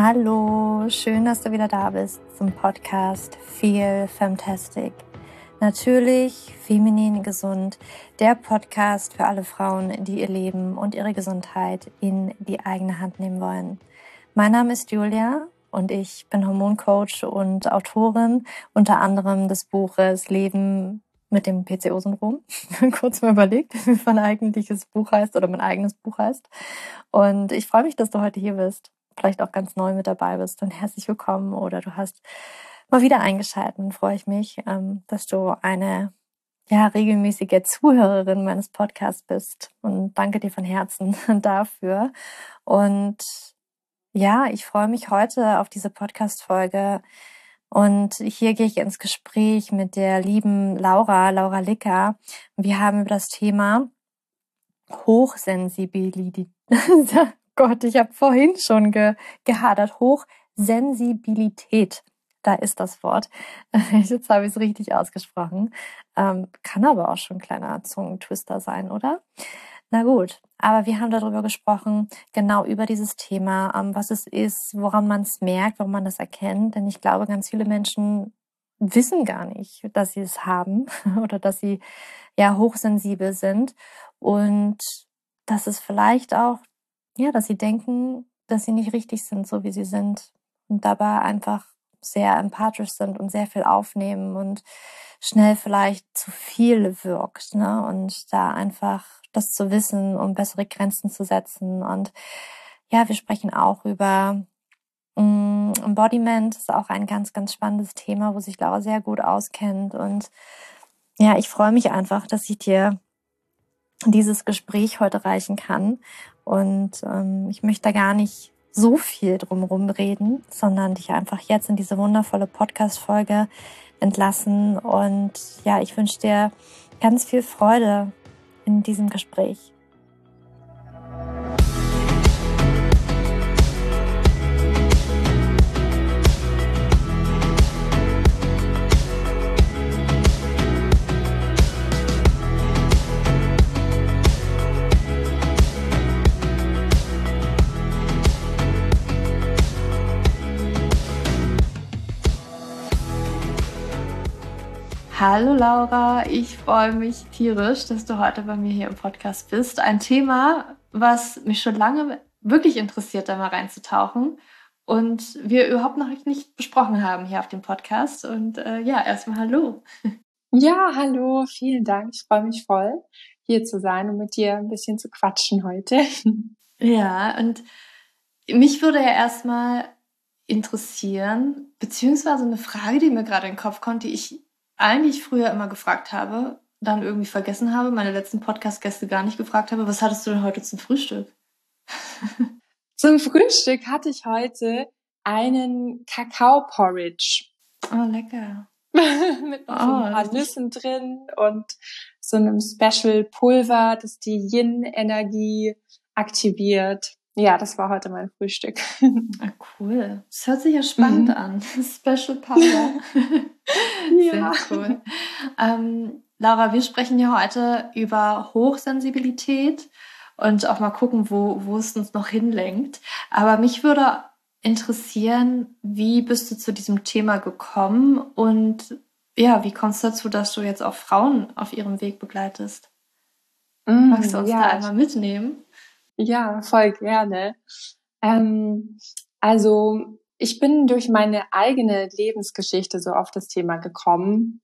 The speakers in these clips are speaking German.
Hallo, schön, dass du wieder da bist zum Podcast Feel Fantastic. Natürlich feminin gesund, der Podcast für alle Frauen, die ihr Leben und ihre Gesundheit in die eigene Hand nehmen wollen. Mein Name ist Julia und ich bin Hormoncoach und Autorin unter anderem des Buches Leben mit dem PCO-Syndrom. Kurz mal überlegt, wie mein eigentliches Buch heißt oder mein eigenes Buch heißt. Und ich freue mich, dass du heute hier bist vielleicht auch ganz neu mit dabei bist, dann herzlich willkommen oder du hast mal wieder eingeschaltet. Freue ich mich, ähm, dass du eine ja, regelmäßige Zuhörerin meines Podcasts bist und danke dir von Herzen dafür. Und ja, ich freue mich heute auf diese Podcast-Folge. Und hier gehe ich ins Gespräch mit der lieben Laura, Laura Licker. Wir haben über das Thema Hochsensibilität, Gott, ich habe vorhin schon ge gehadert. Hochsensibilität. Da ist das Wort. Jetzt habe ich es richtig ausgesprochen. Ähm, kann aber auch schon ein kleiner Zungentwister sein, oder? Na gut, aber wir haben darüber gesprochen, genau über dieses Thema, ähm, was es ist, woran man es merkt, woran man das erkennt. Denn ich glaube, ganz viele Menschen wissen gar nicht, dass sie es haben oder dass sie ja hochsensibel sind und dass es vielleicht auch ja, dass sie denken, dass sie nicht richtig sind, so wie sie sind und dabei einfach sehr empathisch sind und sehr viel aufnehmen und schnell vielleicht zu viel wirkt, ne? Und da einfach das zu wissen, um bessere Grenzen zu setzen. Und ja, wir sprechen auch über mm, Embodiment, ist auch ein ganz, ganz spannendes Thema, wo sich Laura sehr gut auskennt. Und ja, ich freue mich einfach, dass ich dir dieses Gespräch heute reichen kann. Und ähm, ich möchte da gar nicht so viel drumherum reden, sondern dich einfach jetzt in diese wundervolle Podcast-Folge entlassen. Und ja, ich wünsche dir ganz viel Freude in diesem Gespräch. Hallo Laura, ich freue mich tierisch, dass du heute bei mir hier im Podcast bist. Ein Thema, was mich schon lange wirklich interessiert, da mal reinzutauchen und wir überhaupt noch nicht besprochen haben hier auf dem Podcast. Und äh, ja, erstmal Hallo. Ja, hallo, vielen Dank. Ich freue mich voll, hier zu sein und mit dir ein bisschen zu quatschen heute. Ja, und mich würde ja erstmal interessieren, beziehungsweise eine Frage, die mir gerade in den Kopf kommt, die ich eigentlich früher immer gefragt habe, dann irgendwie vergessen habe, meine letzten Podcast-Gäste gar nicht gefragt habe, was hattest du denn heute zum Frühstück? zum Frühstück hatte ich heute einen Kakao-Porridge. Oh, lecker. Mit noch oh, ein paar Nüssen drin und so einem Special-Pulver, das die Yin-Energie aktiviert. Ja, das war heute mein Frühstück. Ah, cool. Das hört sich ja spannend mhm. an. Special Power. ja. Sehr cool. Ähm, Laura, wir sprechen ja heute über Hochsensibilität und auch mal gucken, wo, wo es uns noch hinlenkt. Aber mich würde interessieren, wie bist du zu diesem Thema gekommen und ja, wie kommst du dazu, dass du jetzt auch Frauen auf ihrem Weg begleitest? Mm, Magst du uns ja. da einmal mitnehmen? Ja, voll gerne. Ähm, also ich bin durch meine eigene Lebensgeschichte so auf das Thema gekommen,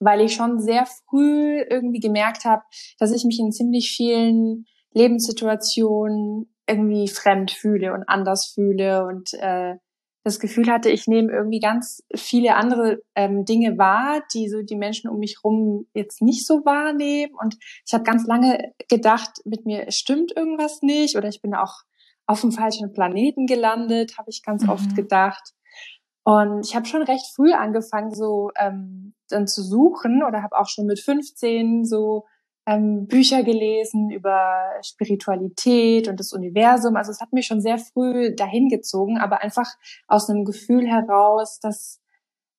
weil ich schon sehr früh irgendwie gemerkt habe, dass ich mich in ziemlich vielen Lebenssituationen irgendwie fremd fühle und anders fühle und äh, das Gefühl hatte, ich nehme irgendwie ganz viele andere ähm, Dinge wahr, die so die Menschen um mich rum jetzt nicht so wahrnehmen. Und ich habe ganz lange gedacht, mit mir stimmt irgendwas nicht oder ich bin auch auf dem falschen Planeten gelandet, habe ich ganz mhm. oft gedacht. Und ich habe schon recht früh angefangen, so ähm, dann zu suchen oder habe auch schon mit 15 so ähm, Bücher gelesen über Spiritualität und das Universum. Also es hat mich schon sehr früh dahin gezogen, aber einfach aus einem Gefühl heraus, dass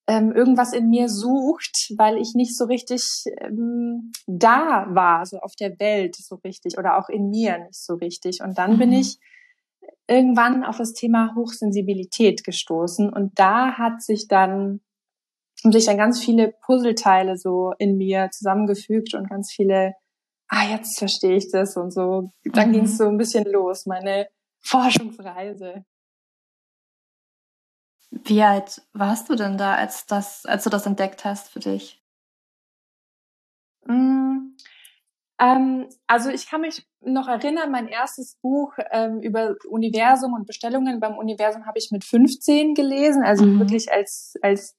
ähm, irgendwas in mir sucht, weil ich nicht so richtig ähm, da war, so auf der Welt so richtig oder auch in mir nicht so richtig. Und dann mhm. bin ich irgendwann auf das Thema Hochsensibilität gestoßen und da hat sich dann haben sich dann ganz viele Puzzleteile so in mir zusammengefügt und ganz viele, ah, jetzt verstehe ich das und so. Dann mhm. ging es so ein bisschen los, meine Forschungsreise. Wie alt warst du denn da, als das, als du das entdeckt hast für dich? Mm, ähm, also ich kann mich noch erinnern, mein erstes Buch ähm, über Universum und Bestellungen beim Universum habe ich mit 15 gelesen, also mhm. wirklich als als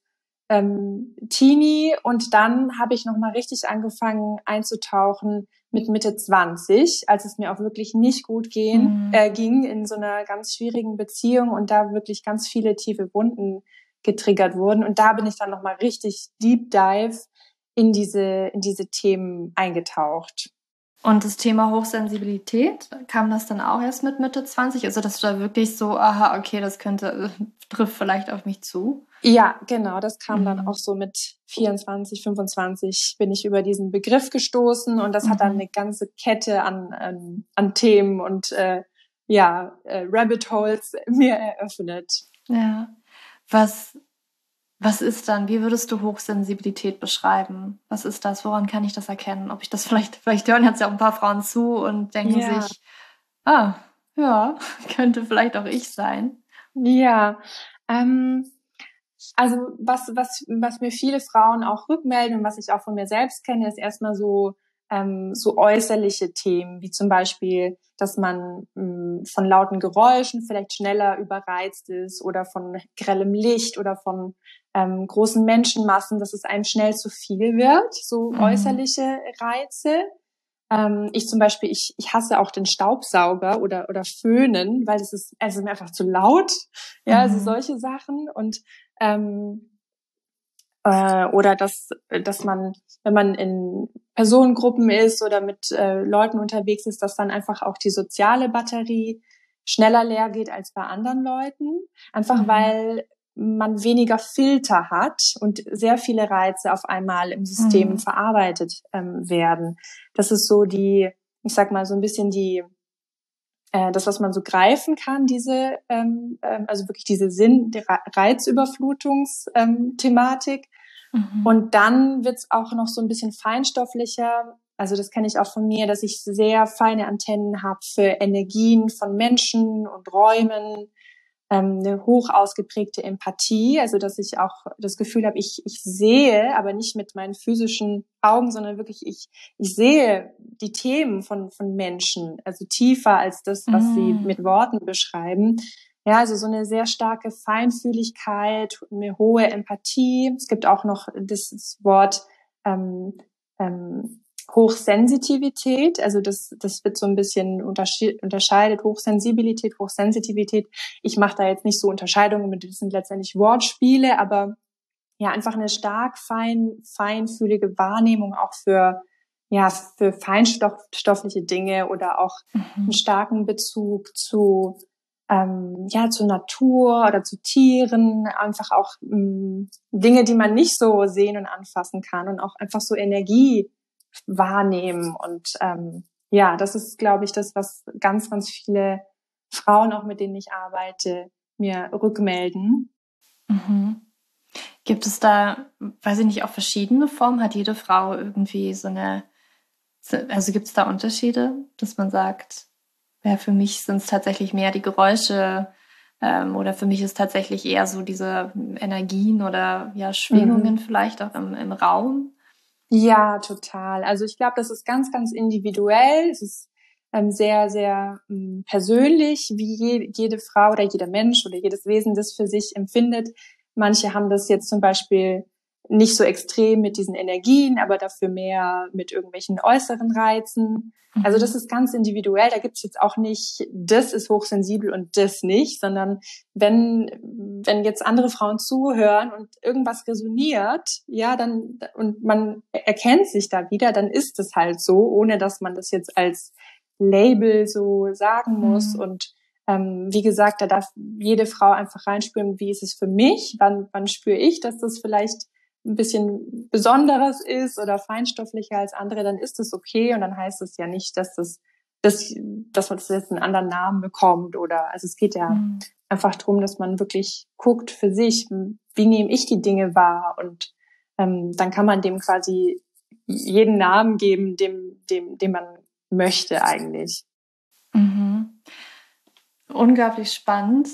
ähm, Teenie und dann habe ich noch mal richtig angefangen einzutauchen mit Mitte 20, als es mir auch wirklich nicht gut gehen, mhm. äh, ging in so einer ganz schwierigen Beziehung und da wirklich ganz viele tiefe Wunden getriggert wurden und da bin ich dann noch mal richtig deep dive in diese in diese Themen eingetaucht. Und das Thema Hochsensibilität, kam das dann auch erst mit Mitte 20? Also, dass du da wirklich so, aha, okay, das könnte, äh, trifft vielleicht auf mich zu? Ja, genau, das kam mhm. dann auch so mit 24, 25 bin ich über diesen Begriff gestoßen und das mhm. hat dann mhm. eine ganze Kette an, an, an Themen und äh, ja, äh, Rabbit Holes mir eröffnet. Ja. Was was ist dann, wie würdest du Hochsensibilität beschreiben? Was ist das? Woran kann ich das erkennen? Ob ich das vielleicht, vielleicht hören jetzt ja auch ein paar Frauen zu und denken ja. sich, ah, ja, könnte vielleicht auch ich sein. Ja, ähm, also was, was, was mir viele Frauen auch rückmelden und was ich auch von mir selbst kenne, ist erstmal so ähm, so äußerliche Themen, wie zum Beispiel, dass man mh, hm, von lauten Geräuschen vielleicht schneller überreizt ist oder von grellem Licht oder von ähm, großen Menschenmassen, dass es einem schnell zu viel wird, so mhm. äußerliche Reize. Ähm, ich zum Beispiel, ich, ich hasse auch den Staubsauger oder, oder Föhnen, weil es ist, es ist mir einfach zu laut. Ja, also mhm. also solche Sachen. Und ähm, äh, oder dass, dass man, wenn man in Personengruppen ist oder mit äh, Leuten unterwegs ist, dass dann einfach auch die soziale Batterie schneller leer geht als bei anderen Leuten. Einfach mhm. weil man weniger Filter hat und sehr viele Reize auf einmal im System mhm. verarbeitet ähm, werden. Das ist so die, ich sag mal, so ein bisschen die, äh, das, was man so greifen kann, diese, ähm, äh, also wirklich diese Sinn, die Reizüberflutungsthematik. Ähm, Mhm. Und dann wird's auch noch so ein bisschen feinstofflicher. Also das kenne ich auch von mir, dass ich sehr feine Antennen habe für Energien von Menschen und Räumen, ähm, eine hoch ausgeprägte Empathie, also dass ich auch das Gefühl habe, ich, ich sehe, aber nicht mit meinen physischen Augen, sondern wirklich ich, ich sehe die Themen von, von Menschen, also tiefer als das, was mm. sie mit Worten beschreiben. Ja, also so eine sehr starke Feinfühligkeit, eine hohe Empathie. Es gibt auch noch das Wort ähm, ähm, Hochsensitivität. Also das, das wird so ein bisschen unterscheidet. Hochsensibilität, Hochsensitivität. Ich mache da jetzt nicht so Unterscheidungen, das sind letztendlich Wortspiele, aber ja, einfach eine stark fein, feinfühlige Wahrnehmung auch für ja, für feinstoffliche Dinge oder auch mhm. einen starken Bezug zu ähm, ja zur Natur oder zu Tieren, einfach auch ähm, Dinge, die man nicht so sehen und anfassen kann und auch einfach so Energie wahrnehmen und ähm, ja, das ist, glaube ich, das, was ganz, ganz viele Frauen, auch mit denen ich arbeite, mir rückmelden. Mhm. Gibt es da, weiß ich nicht, auch verschiedene Formen? Hat jede Frau irgendwie so eine, also gibt es da Unterschiede, dass man sagt, ja, für mich sind es tatsächlich mehr die Geräusche ähm, oder für mich ist tatsächlich eher so diese Energien oder ja Schwingungen mhm. vielleicht auch im, im Raum. Ja, total. Also ich glaube, das ist ganz, ganz individuell. Es ist ähm, sehr, sehr ähm, persönlich, wie je, jede Frau oder jeder Mensch oder jedes Wesen das für sich empfindet. Manche haben das jetzt zum Beispiel nicht so extrem mit diesen Energien, aber dafür mehr mit irgendwelchen äußeren Reizen. Also das mhm. ist ganz individuell. Da gibt's jetzt auch nicht, das ist hochsensibel und das nicht, sondern wenn, wenn jetzt andere Frauen zuhören und irgendwas resoniert, ja, dann, und man erkennt sich da wieder, dann ist es halt so, ohne dass man das jetzt als Label so sagen muss. Mhm. Und ähm, wie gesagt, da darf jede Frau einfach reinspüren, wie ist es für mich, wann, wann spüre ich, dass das vielleicht ein bisschen besonderes ist oder feinstofflicher als andere, dann ist es okay und dann heißt es ja nicht, dass das dass, dass man das jetzt einen anderen Namen bekommt oder, also es geht ja mhm. einfach darum, dass man wirklich guckt für sich, wie nehme ich die Dinge wahr und ähm, dann kann man dem quasi jeden Namen geben, dem, dem, dem man möchte eigentlich. Mhm. Unglaublich spannend.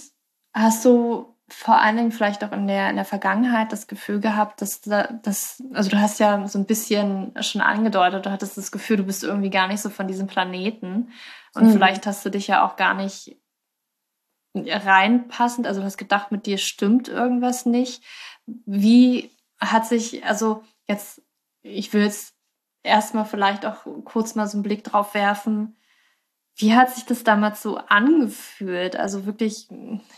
Hast du vor allen Dingen vielleicht auch in der, in der Vergangenheit das Gefühl gehabt, dass das, also du hast ja so ein bisschen schon angedeutet, du hattest das Gefühl, du bist irgendwie gar nicht so von diesem Planeten und mhm. vielleicht hast du dich ja auch gar nicht reinpassend, also du hast gedacht, mit dir stimmt irgendwas nicht. Wie hat sich, also jetzt, ich will jetzt erstmal vielleicht auch kurz mal so einen Blick drauf werfen, wie hat sich das damals so angefühlt? Also wirklich,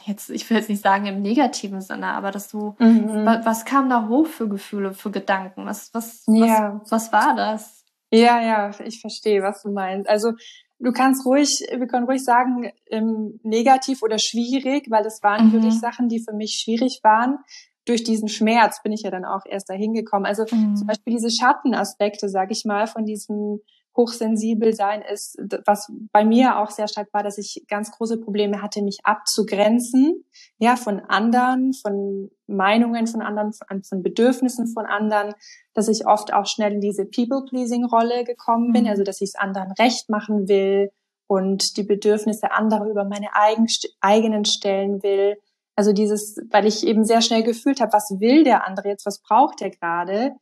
jetzt, ich will jetzt nicht sagen im negativen Sinne, aber dass du, mhm. was, was, kam da hoch für Gefühle, für Gedanken? Was, was, ja. was, was war das? Ja, ja, ich verstehe, was du meinst. Also du kannst ruhig, wir können ruhig sagen, ähm, negativ oder schwierig, weil es waren mhm. wirklich Sachen, die für mich schwierig waren. Durch diesen Schmerz bin ich ja dann auch erst dahin gekommen. Also mhm. zum Beispiel diese Schattenaspekte, sag ich mal, von diesem hochsensibel sein ist, was bei mir auch sehr stark war, dass ich ganz große Probleme hatte, mich abzugrenzen, ja, von anderen, von Meinungen von anderen, von, von Bedürfnissen von anderen, dass ich oft auch schnell in diese People-Pleasing-Rolle gekommen bin, mhm. also dass ich es anderen recht machen will und die Bedürfnisse anderer über meine eigen, eigenen stellen will. Also dieses, weil ich eben sehr schnell gefühlt habe, was will der andere jetzt, was braucht er gerade.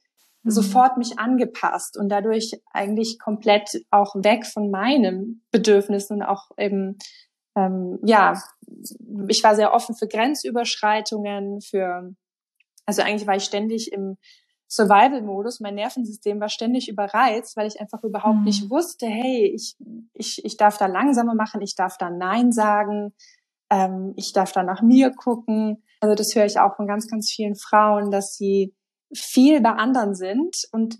Sofort mich angepasst und dadurch eigentlich komplett auch weg von meinem Bedürfnis und auch eben ähm, ja ich war sehr offen für Grenzüberschreitungen für also eigentlich war ich ständig im Survival-Modus, mein Nervensystem war ständig überreizt, weil ich einfach überhaupt mhm. nicht wusste, hey, ich, ich, ich darf da langsamer machen, ich darf da Nein sagen, ähm, ich darf da nach mir gucken. Also das höre ich auch von ganz, ganz vielen Frauen, dass sie viel bei anderen sind und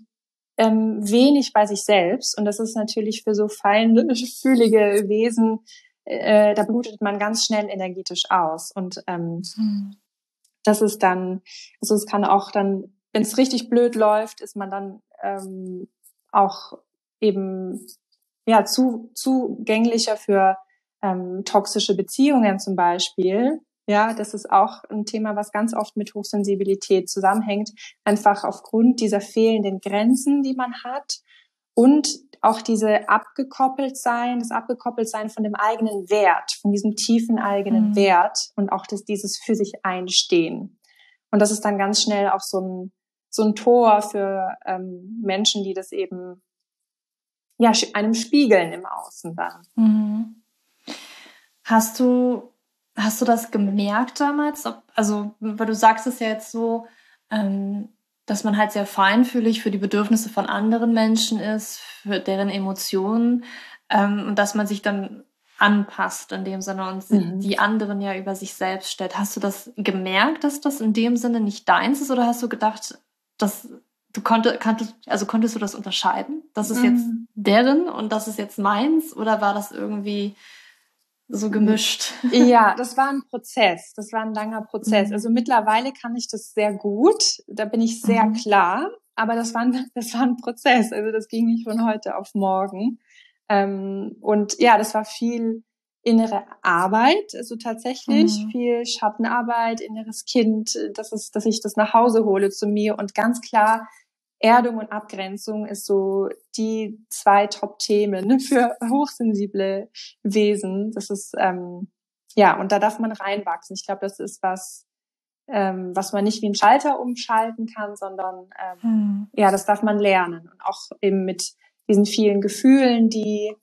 ähm, wenig bei sich selbst. Und das ist natürlich für so feinfühlige Wesen, äh, da blutet man ganz schnell energetisch aus. Und ähm, mhm. das ist dann, also es kann auch dann, wenn es richtig blöd läuft, ist man dann ähm, auch eben ja zu, zugänglicher für ähm, toxische Beziehungen zum Beispiel. Ja, das ist auch ein Thema, was ganz oft mit Hochsensibilität zusammenhängt. Einfach aufgrund dieser fehlenden Grenzen, die man hat und auch diese abgekoppelt sein, das abgekoppelt sein von dem eigenen Wert, von diesem tiefen eigenen mhm. Wert und auch das, dieses für sich einstehen. Und das ist dann ganz schnell auch so ein, so ein Tor für ähm, Menschen, die das eben ja einem spiegeln im Außen dann. Mhm. Hast du Hast du das gemerkt damals? Ob, also, weil du sagst es ja jetzt so, ähm, dass man halt sehr feinfühlig für die Bedürfnisse von anderen Menschen ist, für deren Emotionen ähm, und dass man sich dann anpasst in dem Sinne und mhm. die anderen ja über sich selbst stellt. Hast du das gemerkt, dass das in dem Sinne nicht deins ist oder hast du gedacht, dass du konntest, konntest also konntest du das unterscheiden? Das ist mhm. jetzt deren und das ist jetzt meins oder war das irgendwie so gemischt? Ja, das war ein Prozess. Das war ein langer Prozess. Mhm. Also mittlerweile kann ich das sehr gut. Da bin ich sehr mhm. klar. Aber das war, ein, das war ein Prozess. Also das ging nicht von heute auf morgen. Ähm, und ja, das war viel innere Arbeit, also tatsächlich mhm. viel Schattenarbeit, inneres Kind, das ist, dass ich das nach Hause hole zu mir und ganz klar Erdung und Abgrenzung ist so die zwei Top-Themen für hochsensible Wesen. Das ist, ähm, ja, und da darf man reinwachsen. Ich glaube, das ist was, ähm, was man nicht wie ein Schalter umschalten kann, sondern ähm, hm. ja, das darf man lernen. Und auch eben mit diesen vielen Gefühlen, die,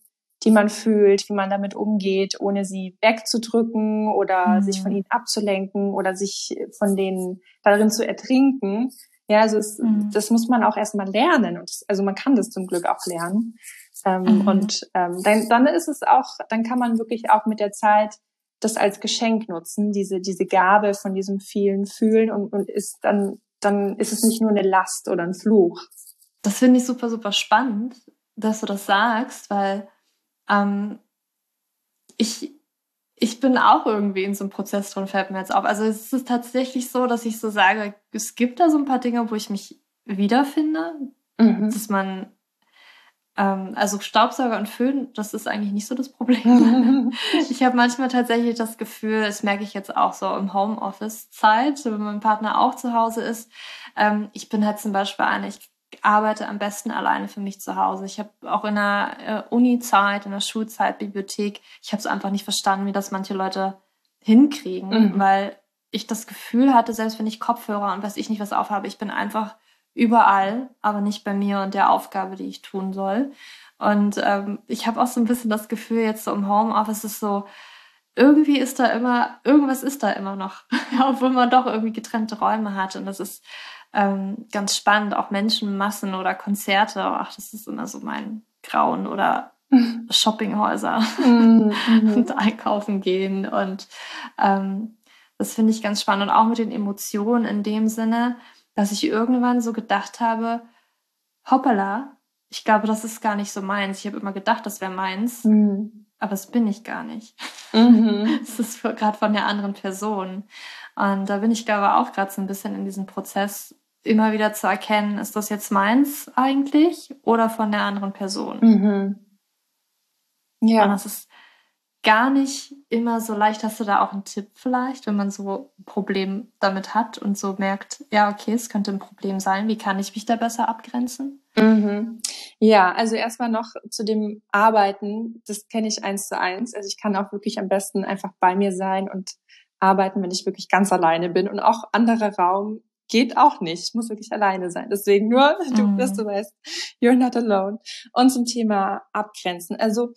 die man fühlt, wie man damit umgeht, ohne sie wegzudrücken oder hm. sich von ihnen abzulenken oder sich von denen darin zu ertrinken. Ja, also es, mhm. das muss man auch erstmal lernen. Und das, also man kann das zum Glück auch lernen. Ähm, mhm. Und ähm, dann, dann ist es auch, dann kann man wirklich auch mit der Zeit das als Geschenk nutzen, diese, diese Gabe von diesem vielen Fühlen und, und ist dann, dann ist es nicht nur eine Last oder ein Fluch. Das finde ich super, super spannend, dass du das sagst, weil ähm, ich, ich bin auch irgendwie in so einem Prozess drin, fällt mir jetzt auf. Also es ist tatsächlich so, dass ich so sage, es gibt da so ein paar Dinge, wo ich mich wiederfinde, mhm. dass man Ähm, also Staubsauger und Föhn, das ist eigentlich nicht so das Problem. ich habe manchmal tatsächlich das Gefühl, das merke ich jetzt auch so im Homeoffice-Zeit, wenn mein Partner auch zu Hause ist. Ähm, ich bin halt zum Beispiel eine, ich arbeite am besten alleine für mich zu Hause. Ich habe auch in der äh, Uni-Zeit, in der Schulzeit, Bibliothek, ich habe es einfach nicht verstanden, wie das manche Leute hinkriegen, mhm. weil ich das Gefühl hatte, selbst wenn ich Kopfhörer und weiß ich nicht was aufhabe, ich bin einfach überall, aber nicht bei mir und der Aufgabe, die ich tun soll. Und ähm, ich habe auch so ein bisschen das Gefühl, jetzt so im Homeoffice ist so, irgendwie ist da immer, irgendwas ist da immer noch, obwohl man doch irgendwie getrennte Räume hat. Und das ist ähm, ganz spannend, auch Menschenmassen oder Konzerte. Ach, das ist immer so mein Grauen oder Shoppinghäuser mhm. und einkaufen gehen. Und ähm, das finde ich ganz spannend. Und auch mit den Emotionen in dem Sinne, dass ich irgendwann so gedacht habe, hoppala, ich glaube, das ist gar nicht so meins. Ich habe immer gedacht, das wäre meins, mhm. aber es bin ich gar nicht. Mhm. Es ist gerade von der anderen Person. Und da bin ich, glaube ich, auch gerade so ein bisschen in diesem Prozess, immer wieder zu erkennen, ist das jetzt meins eigentlich oder von der anderen Person? Mhm. Ja. Und das ist gar nicht immer so leicht. Hast du da auch einen Tipp vielleicht, wenn man so ein Problem damit hat und so merkt, ja, okay, es könnte ein Problem sein. Wie kann ich mich da besser abgrenzen? Mhm. Ja, also erstmal noch zu dem Arbeiten. Das kenne ich eins zu eins. Also ich kann auch wirklich am besten einfach bei mir sein und arbeiten, wenn ich wirklich ganz alleine bin. Und auch anderer Raum geht auch nicht. Ich muss wirklich alleine sein. Deswegen nur, du, mhm. dass du weißt, you're not alone. Und zum Thema Abgrenzen. Also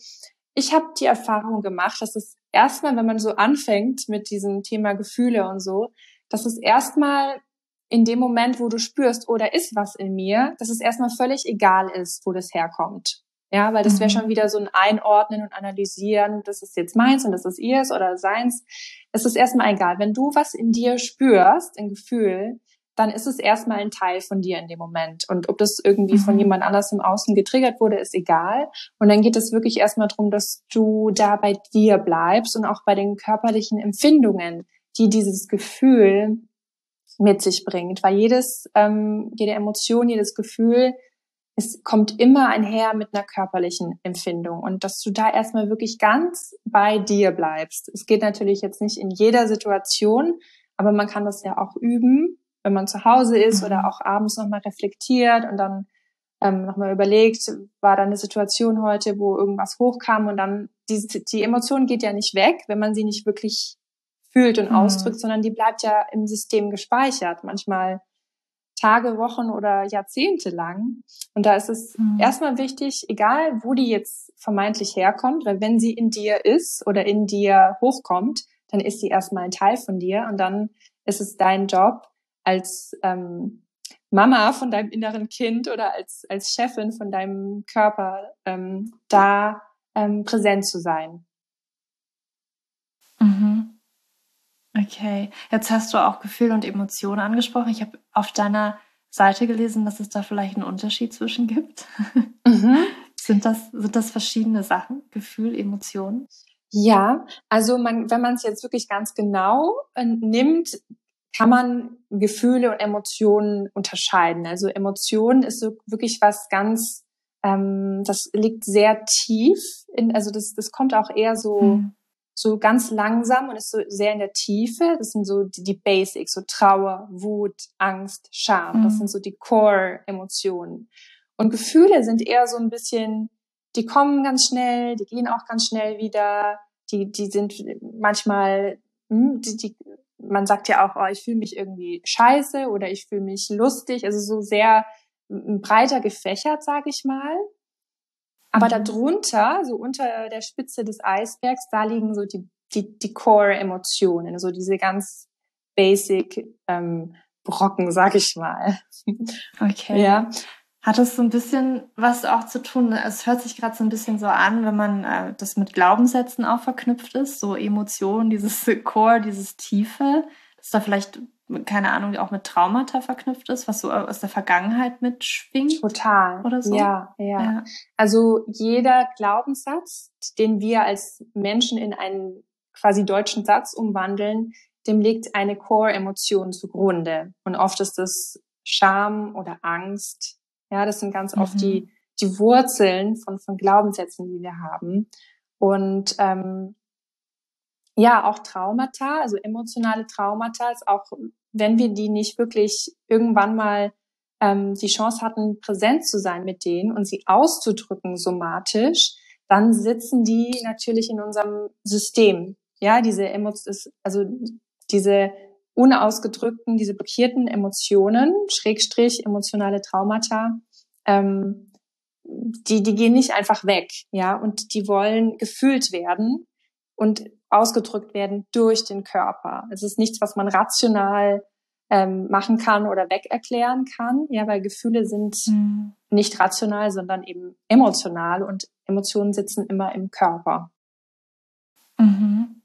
ich habe die Erfahrung gemacht, dass es erstmal, wenn man so anfängt mit diesem Thema Gefühle und so, dass es erstmal in dem Moment, wo du spürst, oder oh, ist was in mir, dass es erstmal völlig egal ist, wo das herkommt. Ja, weil das wäre mhm. schon wieder so ein Einordnen und Analysieren, das ist jetzt meins und das ist ihrs oder seins. Es ist erstmal egal. Wenn du was in dir spürst, ein Gefühl, dann ist es erstmal ein Teil von dir in dem Moment. Und ob das irgendwie mhm. von jemand anders im Außen getriggert wurde, ist egal. Und dann geht es wirklich erstmal darum, dass du da bei dir bleibst und auch bei den körperlichen Empfindungen, die dieses Gefühl mit sich bringt. Weil jedes, ähm, jede Emotion, jedes Gefühl, es kommt immer einher mit einer körperlichen Empfindung und dass du da erstmal wirklich ganz bei dir bleibst. Es geht natürlich jetzt nicht in jeder Situation, aber man kann das ja auch üben wenn man zu Hause ist mhm. oder auch abends nochmal reflektiert und dann ähm, nochmal überlegt, war da eine Situation heute, wo irgendwas hochkam und dann die, die Emotion geht ja nicht weg, wenn man sie nicht wirklich fühlt und mhm. ausdrückt, sondern die bleibt ja im System gespeichert, manchmal Tage, Wochen oder Jahrzehnte lang. Und da ist es mhm. erstmal wichtig, egal wo die jetzt vermeintlich herkommt, weil wenn sie in dir ist oder in dir hochkommt, dann ist sie erstmal ein Teil von dir und dann ist es dein Job, als ähm, Mama von deinem inneren Kind oder als, als Chefin von deinem Körper ähm, da ähm, präsent zu sein. Mhm. Okay, jetzt hast du auch Gefühle und Emotionen angesprochen. Ich habe auf deiner Seite gelesen, dass es da vielleicht einen Unterschied zwischen gibt. Mhm. sind, das, sind das verschiedene Sachen? Gefühl, Emotionen? Ja, also man, wenn man es jetzt wirklich ganz genau äh, nimmt, kann man Gefühle und Emotionen unterscheiden. Also Emotionen ist so wirklich was ganz, ähm, das liegt sehr tief, in, also das, das kommt auch eher so, hm. so ganz langsam und ist so sehr in der Tiefe. Das sind so die, die Basics, so Trauer, Wut, Angst, Scham. Hm. Das sind so die Core-Emotionen. Und Gefühle sind eher so ein bisschen, die kommen ganz schnell, die gehen auch ganz schnell wieder, die, die sind manchmal, hm, die, die man sagt ja auch, oh, ich fühle mich irgendwie scheiße oder ich fühle mich lustig, also so sehr breiter gefächert, sage ich mal. Aber mhm. darunter, so unter der Spitze des Eisbergs, da liegen so die, die, die Core-Emotionen, so diese ganz basic ähm, Brocken, sag ich mal. Okay. Ja. Hat es so ein bisschen was auch zu tun? Es hört sich gerade so ein bisschen so an, wenn man äh, das mit Glaubenssätzen auch verknüpft ist, so Emotionen, dieses Core, dieses Tiefe, dass da vielleicht, keine Ahnung, auch mit Traumata verknüpft ist, was so aus der Vergangenheit mitschwingt. Total. Oder so. Ja, ja. ja. Also jeder Glaubenssatz, den wir als Menschen in einen quasi deutschen Satz umwandeln, dem liegt eine Core-Emotion zugrunde. Und oft ist es Scham oder Angst, ja, das sind ganz oft die, mhm. die Wurzeln von, von Glaubenssätzen, die wir haben. Und ähm, ja, auch Traumata, also emotionale Traumata, ist auch wenn wir die nicht wirklich irgendwann mal ähm, die Chance hatten, präsent zu sein mit denen und sie auszudrücken somatisch, dann sitzen die natürlich in unserem System. Ja, diese Emotionen, also diese unausgedrückten, diese blockierten Emotionen, Schrägstrich, emotionale Traumata, ähm, die, die gehen nicht einfach weg, ja, und die wollen gefühlt werden und ausgedrückt werden durch den Körper. Es ist nichts, was man rational ähm, machen kann oder wegerklären kann, ja, weil Gefühle sind mhm. nicht rational, sondern eben emotional und Emotionen sitzen immer im Körper. Mhm.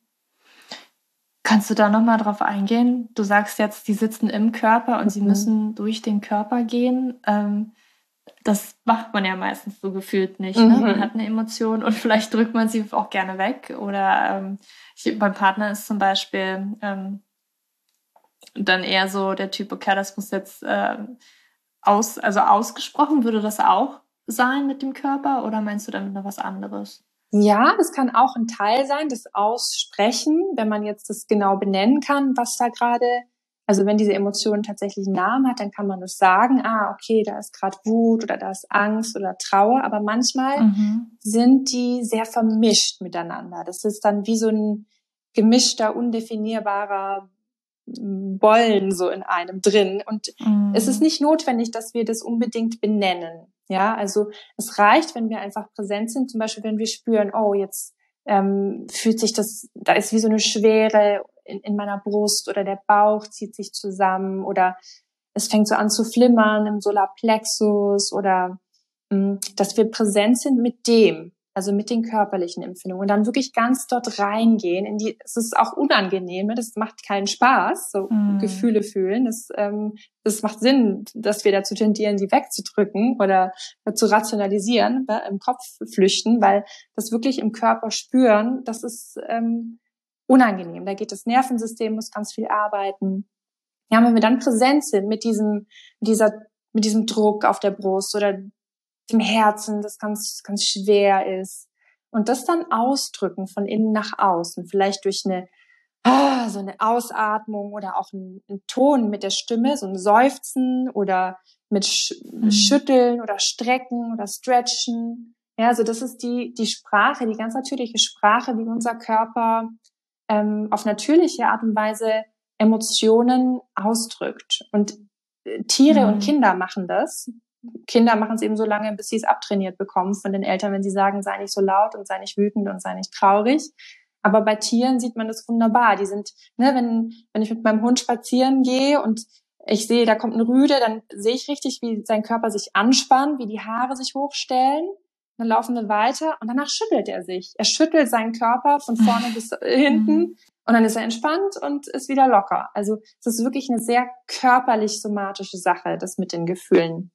Kannst du da nochmal drauf eingehen? Du sagst jetzt, die sitzen im Körper und mhm. sie müssen durch den Körper gehen. Ähm, das macht man ja meistens so gefühlt nicht. Ne? Man mhm. hat eine Emotion und vielleicht drückt man sie auch gerne weg. Oder ähm, ich, beim Partner ist zum Beispiel ähm, dann eher so der Typ, okay, das muss jetzt äh, aus, also ausgesprochen, würde das auch sein mit dem Körper oder meinst du damit noch was anderes? Ja, das kann auch ein Teil sein, das Aussprechen, wenn man jetzt das genau benennen kann, was da gerade, also wenn diese Emotion tatsächlich einen Namen hat, dann kann man das sagen, ah, okay, da ist gerade Wut oder da ist Angst oder Trauer, aber manchmal mhm. sind die sehr vermischt miteinander. Das ist dann wie so ein gemischter, undefinierbarer Bollen so in einem drin. Und mhm. es ist nicht notwendig, dass wir das unbedingt benennen. Ja, also es reicht, wenn wir einfach präsent sind, zum Beispiel, wenn wir spüren, oh, jetzt ähm, fühlt sich das, da ist wie so eine Schwere in, in meiner Brust oder der Bauch zieht sich zusammen oder es fängt so an zu flimmern im Solarplexus oder mh, mm, dass wir präsent sind mit dem, also mit den körperlichen Empfindungen und dann wirklich ganz dort reingehen. In die, es ist auch unangenehm, ne? das macht keinen Spaß, so mm. Gefühle fühlen. Das, ähm, das macht Sinn, dass wir dazu tendieren, die wegzudrücken oder zu rationalisieren, ne? im Kopf flüchten, weil das wirklich im Körper spüren, das ist ähm, unangenehm. Da geht das Nervensystem, muss ganz viel arbeiten. Ja, wenn wir dann präsent sind mit diesem, mit dieser, mit diesem Druck auf der Brust oder dem Herzen, das ganz, ganz schwer ist. Und das dann ausdrücken von innen nach außen, vielleicht durch eine, ah, so eine Ausatmung oder auch ein, ein Ton mit der Stimme, so ein Seufzen oder mit Sch mhm. Schütteln oder Strecken oder Stretchen. Ja, also das ist die, die Sprache, die ganz natürliche Sprache, wie unser Körper ähm, auf natürliche Art und Weise Emotionen ausdrückt. Und äh, Tiere mhm. und Kinder machen das. Kinder machen es eben so lange, bis sie es abtrainiert bekommen von den Eltern, wenn sie sagen, sei nicht so laut und sei nicht wütend und sei nicht traurig. Aber bei Tieren sieht man das wunderbar. Die sind, ne, wenn, wenn ich mit meinem Hund spazieren gehe und ich sehe, da kommt ein Rüde, dann sehe ich richtig, wie sein Körper sich anspannt, wie die Haare sich hochstellen. Dann laufen wir weiter und danach schüttelt er sich. Er schüttelt seinen Körper von vorne bis hinten mhm. und dann ist er entspannt und ist wieder locker. Also es ist wirklich eine sehr körperlich somatische Sache, das mit den Gefühlen.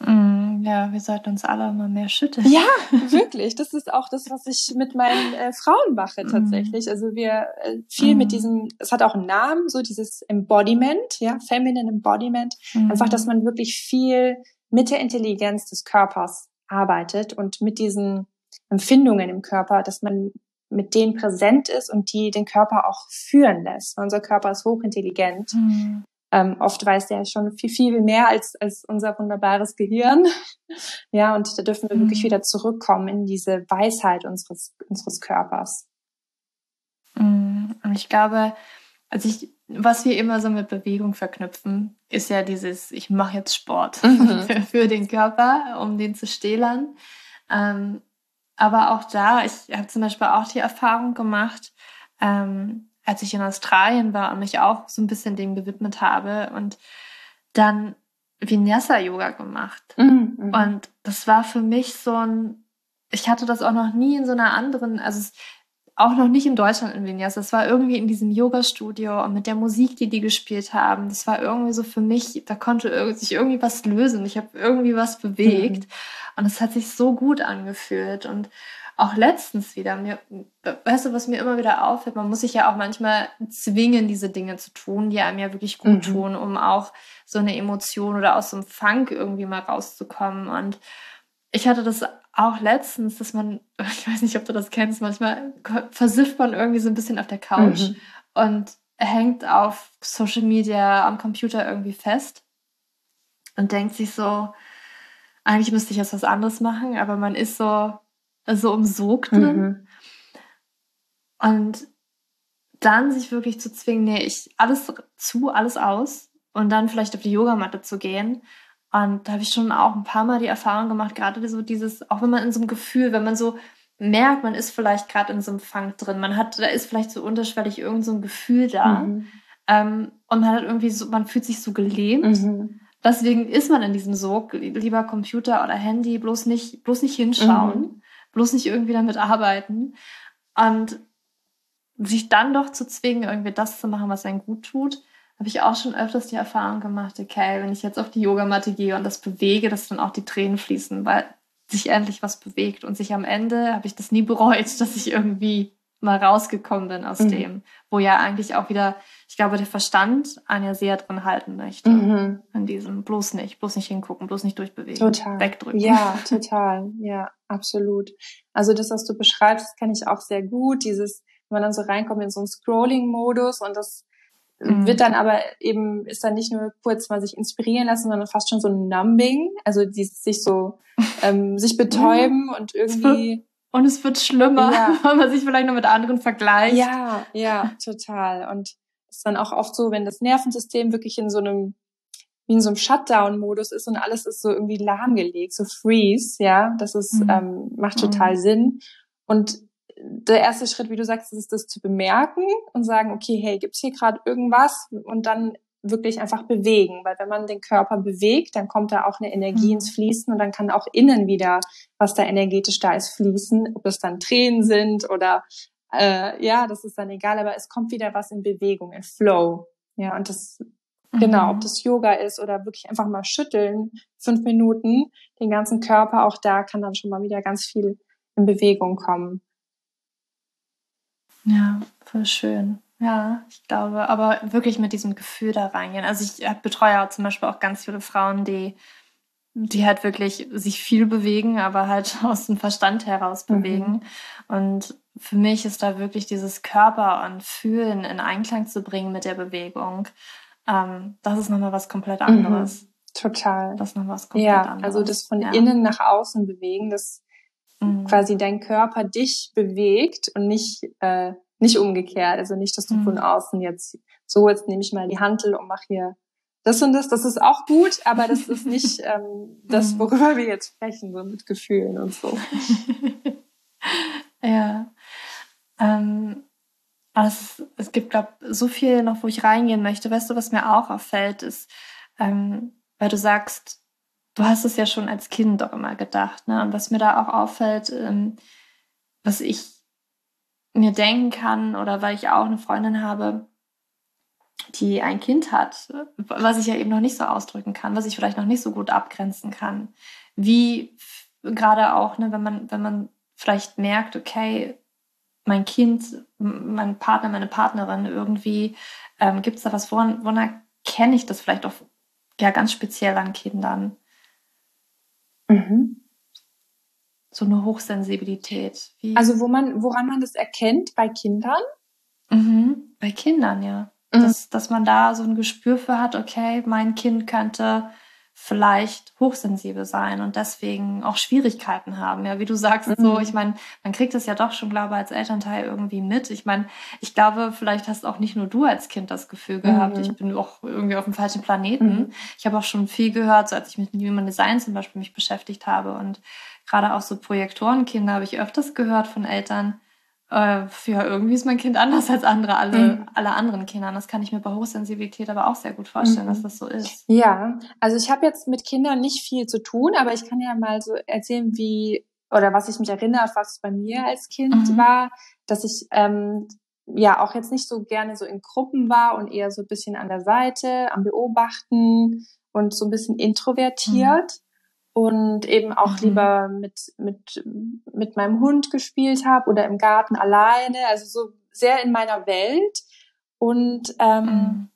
Mm, ja, wir sollten uns alle mal mehr schütteln. Ja, wirklich. Das ist auch das, was ich mit meinen äh, Frauen mache mm. tatsächlich. Also wir äh, viel mm. mit diesem, es hat auch einen Namen, so dieses Embodiment, ja, Feminine Embodiment. Mm. Einfach, dass man wirklich viel mit der Intelligenz des Körpers arbeitet und mit diesen Empfindungen im Körper, dass man mit denen präsent ist und die den Körper auch führen lässt. Unser Körper ist hochintelligent. Mm. Ähm, oft weiß der schon viel, viel mehr als, als unser wunderbares Gehirn. ja, und da dürfen wir mhm. wirklich wieder zurückkommen in diese Weisheit unseres, unseres Körpers. Mhm. Und ich glaube, also ich, was wir immer so mit Bewegung verknüpfen, ist ja dieses, ich mache jetzt Sport mhm. für, für, den Körper, um den zu stählern. Ähm, aber auch da, ich habe zum Beispiel auch die Erfahrung gemacht, ähm, als ich in Australien war und mich auch so ein bisschen dem gewidmet habe und dann Vinyasa-Yoga gemacht. Mhm, mhm, und das war für mich so ein, ich hatte das auch noch nie in so einer anderen, also auch noch nicht in Deutschland in Vinyasa. Das war irgendwie in diesem Yoga-Studio und mit der Musik, die die gespielt haben. Das war irgendwie so für mich, da konnte sich irgendwie was lösen. Ich habe irgendwie was bewegt. Mhm. Und es hat sich so gut angefühlt. Und auch letztens wieder, mir, weißt du, was mir immer wieder auffällt, man muss sich ja auch manchmal zwingen, diese Dinge zu tun, die einem ja wirklich gut mhm. tun, um auch so eine Emotion oder aus so einem Funk irgendwie mal rauszukommen. Und ich hatte das auch letztens, dass man, ich weiß nicht, ob du das kennst, manchmal versifft man irgendwie so ein bisschen auf der Couch mhm. und hängt auf Social Media, am Computer irgendwie fest und denkt sich so, eigentlich müsste ich jetzt was anderes machen, aber man ist so, so Sog drin. Mhm. Und dann sich wirklich zu zwingen, nee, ich alles zu, alles aus und dann vielleicht auf die Yogamatte zu gehen. Und da habe ich schon auch ein paar Mal die Erfahrung gemacht, gerade so dieses, auch wenn man in so einem Gefühl, wenn man so merkt, man ist vielleicht gerade in so einem Fang drin, man hat, da ist vielleicht so unterschwellig irgend so ein Gefühl da. Mhm. Ähm, und man hat irgendwie so, man fühlt sich so gelähmt. Mhm. Deswegen ist man in diesem Sog, lieber Computer oder Handy, bloß nicht, bloß nicht hinschauen, mhm. Bloß nicht irgendwie damit arbeiten. Und sich dann doch zu zwingen, irgendwie das zu machen, was einem gut tut, habe ich auch schon öfters die Erfahrung gemacht, okay, wenn ich jetzt auf die Yogamatte gehe und das bewege, dass dann auch die Tränen fließen, weil sich endlich was bewegt und sich am Ende habe ich das nie bereut, dass ich irgendwie mal rausgekommen bin aus mhm. dem, wo ja eigentlich auch wieder, ich glaube, der Verstand einen ja sehr drin halten möchte. Mhm. In diesem bloß nicht, bloß nicht hingucken, bloß nicht durchbewegen, total. wegdrücken. Ja, total. Ja, absolut. Also das, was du beschreibst, kenne ich auch sehr gut. Dieses, wenn man dann so reinkommt in so einen Scrolling-Modus und das mhm. wird dann aber eben, ist dann nicht nur kurz mal sich inspirieren lassen, sondern fast schon so ein Numbing, also die sich so, ähm, sich betäuben und irgendwie und es wird schlimmer, ja. weil man sich vielleicht noch mit anderen vergleicht. Ja, ja, total. Und es ist dann auch oft so, wenn das Nervensystem wirklich in so einem, wie in so einem Shutdown-Modus ist und alles ist so irgendwie lahmgelegt, so freeze, ja, das ist, mhm. ähm, macht total mhm. Sinn. Und der erste Schritt, wie du sagst, ist das zu bemerken und sagen, okay, hey, gibt's hier gerade irgendwas? Und dann wirklich einfach bewegen, weil wenn man den Körper bewegt, dann kommt da auch eine Energie mhm. ins Fließen und dann kann auch innen wieder, was da energetisch da ist, fließen, ob es dann Tränen sind oder äh, ja, das ist dann egal, aber es kommt wieder was in Bewegung, in Flow. Ja, und das mhm. genau, ob das Yoga ist oder wirklich einfach mal schütteln, fünf Minuten, den ganzen Körper, auch da kann dann schon mal wieder ganz viel in Bewegung kommen. Ja, voll schön. Ja, ich glaube, aber wirklich mit diesem Gefühl da reingehen. Also ich betreue auch zum Beispiel auch ganz viele Frauen, die, die halt wirklich sich viel bewegen, aber halt aus dem Verstand heraus mhm. bewegen. Mhm. Und für mich ist da wirklich dieses Körper und Fühlen in Einklang zu bringen mit der Bewegung. Ähm, das ist nochmal was komplett mhm. anderes. Mhm. Total. Das ist nochmal was komplett ja, anderes. Also das von ja. innen nach außen bewegen, das mhm. quasi dein Körper dich bewegt und nicht äh, nicht umgekehrt. Also nicht, dass du mhm. von außen jetzt so, jetzt nehme ich mal die Hantel und mache hier das und das. Das ist auch gut, aber das ist nicht ähm, das, mhm. worüber wir jetzt sprechen, so mit Gefühlen und so. ja. Ähm, es, es gibt, glaube so viel noch, wo ich reingehen möchte. Weißt du, was mir auch auffällt, ist, ähm, weil du sagst, du hast es ja schon als Kind doch immer gedacht. Ne? Und was mir da auch auffällt, ähm, was ich mir denken kann oder weil ich auch eine Freundin habe, die ein Kind hat, was ich ja eben noch nicht so ausdrücken kann, was ich vielleicht noch nicht so gut abgrenzen kann. Wie gerade auch, ne, wenn man, wenn man vielleicht merkt, okay, mein Kind, mein Partner, meine Partnerin, irgendwie ähm, gibt es da was, woran, woran erkenne ich das vielleicht auch ja ganz speziell an Kindern? Mhm so eine Hochsensibilität. Wie also wo man, woran man das erkennt bei Kindern? Mhm, bei Kindern, ja. Mhm. Dass, dass man da so ein Gespür für hat, okay, mein Kind könnte vielleicht hochsensibel sein und deswegen auch Schwierigkeiten haben. Ja, wie du sagst, mhm. so, ich meine, man kriegt das ja doch schon, glaube ich, als Elternteil irgendwie mit. Ich meine, ich glaube, vielleicht hast auch nicht nur du als Kind das Gefühl gehabt, mhm. ich bin auch irgendwie auf dem falschen Planeten. Mhm. Ich habe auch schon viel gehört, so als ich mit Human Design zum Beispiel mich beschäftigt habe und gerade auch so Projektorenkinder habe ich öfters gehört von Eltern, äh, ja, irgendwie ist mein Kind anders als andere, alle, mhm. alle anderen Kinder. Das kann ich mir bei Hochsensibilität aber auch sehr gut vorstellen, mhm. dass das so ist. Ja, also ich habe jetzt mit Kindern nicht viel zu tun, aber ich kann ja mal so erzählen, wie oder was ich mich erinnere, was bei mir als Kind mhm. war, dass ich ähm, ja auch jetzt nicht so gerne so in Gruppen war und eher so ein bisschen an der Seite, am Beobachten und so ein bisschen introvertiert. Und eben auch mhm. lieber mit, mit, mit meinem Hund gespielt habe oder im Garten alleine, also so sehr in meiner Welt. Und ähm, mhm.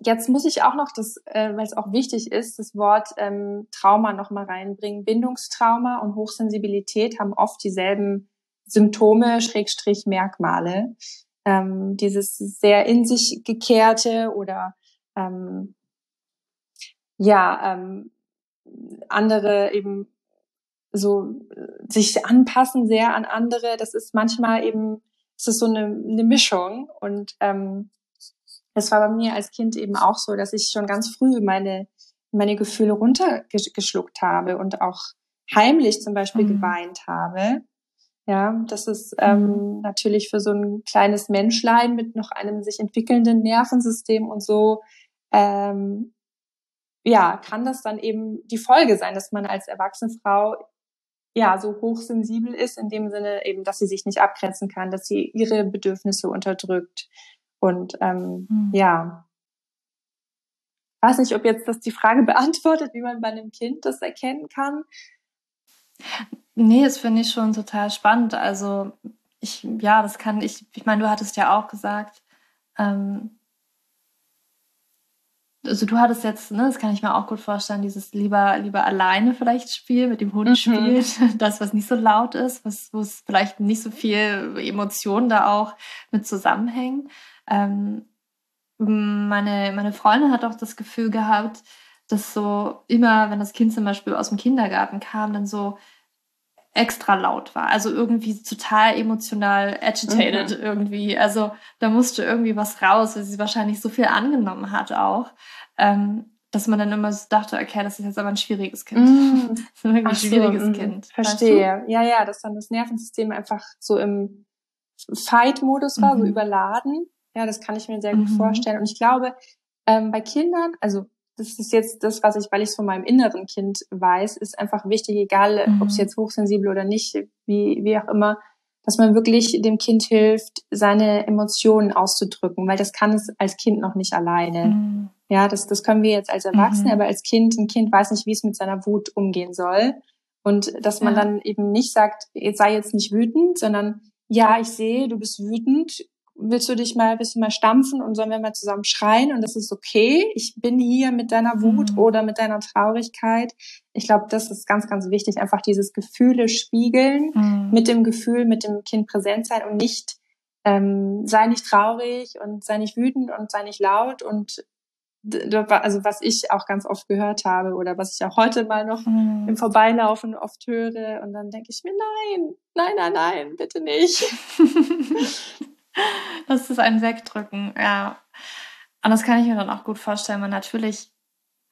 jetzt muss ich auch noch das, äh, weil es auch wichtig ist, das Wort ähm, Trauma nochmal reinbringen. Bindungstrauma und Hochsensibilität haben oft dieselben Symptome, Schrägstrich Merkmale. Ähm, dieses sehr in sich gekehrte oder ähm, ja, ähm, andere eben so äh, sich anpassen sehr an andere. Das ist manchmal eben, es ist so eine, eine Mischung. Und ähm, es war bei mir als Kind eben auch so, dass ich schon ganz früh meine, meine Gefühle runtergeschluckt habe und auch heimlich zum Beispiel mhm. geweint habe. Ja, das ist ähm, mhm. natürlich für so ein kleines Menschlein mit noch einem sich entwickelnden Nervensystem und so ähm, ja, kann das dann eben die Folge sein, dass man als erwachsene Frau ja so hochsensibel ist, in dem Sinne eben, dass sie sich nicht abgrenzen kann, dass sie ihre Bedürfnisse unterdrückt. Und ähm, mhm. ja, weiß nicht, ob jetzt das die Frage beantwortet, wie man bei einem Kind das erkennen kann. Nee, das finde ich schon total spannend. Also ich, ja, das kann ich, ich meine, du hattest ja auch gesagt, ähm, also du hattest jetzt, ne, das kann ich mir auch gut vorstellen, dieses lieber, lieber alleine vielleicht Spiel mit dem Hund mhm. spielt, das, was nicht so laut ist, was, wo es vielleicht nicht so viel Emotionen da auch mit zusammenhängen. Ähm, meine, meine Freundin hat auch das Gefühl gehabt, dass so immer, wenn das Kind zum Beispiel aus dem Kindergarten kam, dann so extra laut war. Also irgendwie total emotional agitated mhm. irgendwie. Also da musste irgendwie was raus, weil sie wahrscheinlich so viel angenommen hat auch, ähm, dass man dann immer so dachte, okay, das ist jetzt aber ein schwieriges Kind. Mm. ein schwieriges so, Kind. Verstehe. Ja, ja, dass dann das Nervensystem einfach so im Fight-Modus war, mhm. so überladen. Ja, das kann ich mir sehr gut mhm. vorstellen. Und ich glaube, ähm, bei Kindern, also das ist jetzt das, was ich, weil ich es von meinem inneren Kind weiß, ist einfach wichtig, egal mhm. ob es jetzt hochsensibel oder nicht, wie, wie auch immer, dass man wirklich dem Kind hilft, seine Emotionen auszudrücken, weil das kann es als Kind noch nicht alleine. Mhm. Ja, das, das können wir jetzt als Erwachsene, mhm. aber als Kind, ein Kind weiß nicht, wie es mit seiner Wut umgehen soll. Und dass man ja. dann eben nicht sagt, sei jetzt nicht wütend, sondern ja, ich sehe, du bist wütend, willst du dich mal, willst du mal stampfen und sollen wir mal zusammen schreien und das ist okay. Ich bin hier mit deiner Wut mhm. oder mit deiner Traurigkeit. Ich glaube, das ist ganz, ganz wichtig. Einfach dieses Gefühle spiegeln, mhm. mit dem Gefühl, mit dem Kind präsent sein und nicht, ähm, sei nicht traurig und sei nicht wütend und sei nicht laut und also was ich auch ganz oft gehört habe oder was ich auch heute mal noch mhm. im Vorbeilaufen oft höre und dann denke ich mir, nein, nein, nein, nein, bitte nicht. Das ist ein Wegdrücken, ja. Und das kann ich mir dann auch gut vorstellen, weil natürlich,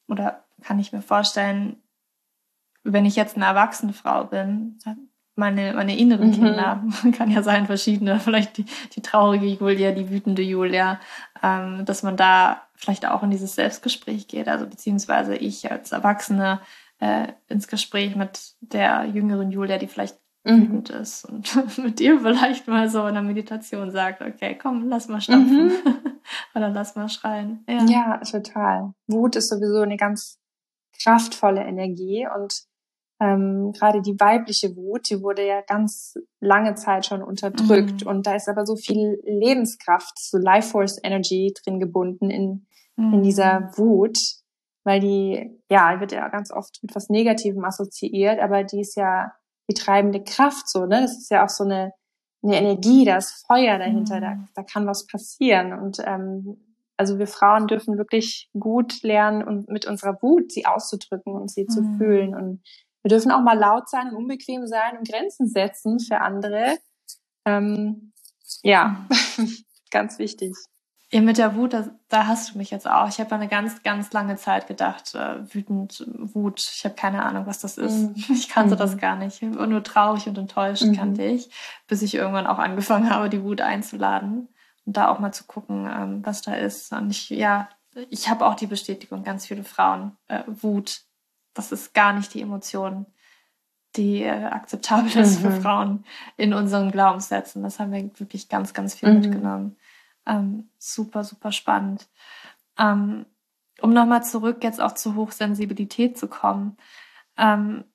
oder kann ich mir vorstellen, wenn ich jetzt eine erwachsene Frau bin, meine, meine inneren mhm. Kinder, kann ja sein, verschiedene, vielleicht die, die traurige Julia, die wütende Julia, ähm, dass man da vielleicht auch in dieses Selbstgespräch geht, also beziehungsweise ich als Erwachsene äh, ins Gespräch mit der jüngeren Julia, die vielleicht mhm. wütend ist und mit dir vielleicht mal so in der Meditation sagt, okay, komm, lass mal stampfen mhm. oder lass mal schreien. Ja. ja, total. Wut ist sowieso eine ganz kraftvolle Energie und ähm, gerade die weibliche Wut, die wurde ja ganz lange Zeit schon unterdrückt mhm. und da ist aber so viel Lebenskraft, so Life Force Energy drin gebunden in, mhm. in dieser Wut, weil die, ja, wird ja ganz oft mit was Negativem assoziiert, aber die ist ja die treibende Kraft so, ne? Das ist ja auch so eine, eine Energie, da ist Feuer dahinter, mhm. da, da kann was passieren. Und ähm, also wir Frauen dürfen wirklich gut lernen und mit unserer Wut sie auszudrücken und sie mhm. zu fühlen. Und wir dürfen auch mal laut sein und unbequem sein und Grenzen setzen für andere. Ähm, ja, ganz wichtig. Ja, mit der Wut, da, da hast du mich jetzt auch. Ich habe eine ganz, ganz lange Zeit gedacht, äh, wütend, Wut, ich habe keine Ahnung, was das ist. Mhm. Ich kannte mhm. das gar nicht. Und nur traurig und enttäuscht mhm. kannte ich, bis ich irgendwann auch angefangen habe, die Wut einzuladen und da auch mal zu gucken, ähm, was da ist. Und ich, ja, ich habe auch die Bestätigung, ganz viele Frauen, äh, Wut, das ist gar nicht die Emotion, die äh, akzeptabel ist für mhm. Frauen in unseren Glaubenssätzen. Das haben wir wirklich ganz, ganz viel mhm. mitgenommen. Ähm, super, super spannend. Ähm, um nochmal zurück jetzt auch zur Hochsensibilität zu kommen. ähm,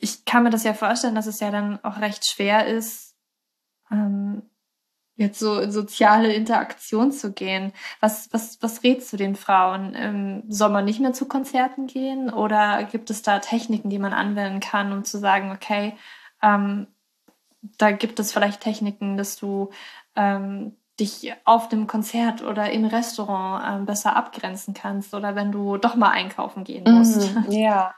ich kann mir das ja vorstellen, dass es ja dann auch recht schwer ist, ähm, jetzt so in soziale Interaktion zu gehen. Was, was, was rätst du den Frauen? Ähm, soll man nicht mehr zu Konzerten gehen oder gibt es da Techniken, die man anwenden kann, um zu sagen, okay, ähm, da gibt es vielleicht Techniken, dass du ähm, dich auf dem Konzert oder im Restaurant ähm, besser abgrenzen kannst oder wenn du doch mal einkaufen gehen musst. Mm, ja,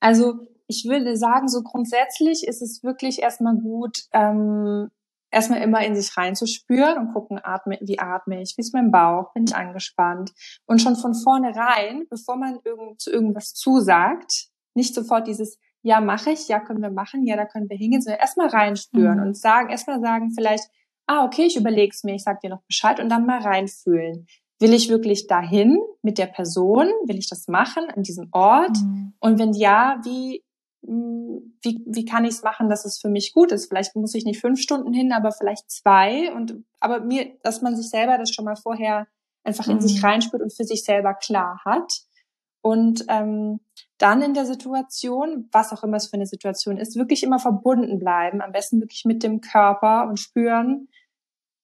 also ich würde sagen, so grundsätzlich ist es wirklich erstmal gut, ähm, erstmal immer in sich reinzuspüren und gucken, atme, wie atme ich, wie ist mein Bauch, bin ich angespannt. Und schon von vornherein, bevor man irgend, zu irgendwas zusagt, nicht sofort dieses, ja, mache ich, ja, können wir machen, ja, da können wir hingehen, sondern erstmal reinspüren mhm. und sagen, erstmal sagen vielleicht, ah, okay, ich überleg's mir, ich sag dir noch Bescheid und dann mal reinfühlen. Will ich wirklich dahin mit der Person? Will ich das machen an diesem Ort? Mhm. Und wenn ja, wie hm, wie, wie kann ich es machen, dass es für mich gut ist? Vielleicht muss ich nicht fünf Stunden hin, aber vielleicht zwei. Und aber mir, dass man sich selber das schon mal vorher einfach in mhm. sich reinspürt und für sich selber klar hat. Und ähm, dann in der Situation, was auch immer es für eine Situation ist, wirklich immer verbunden bleiben. Am besten wirklich mit dem Körper und spüren,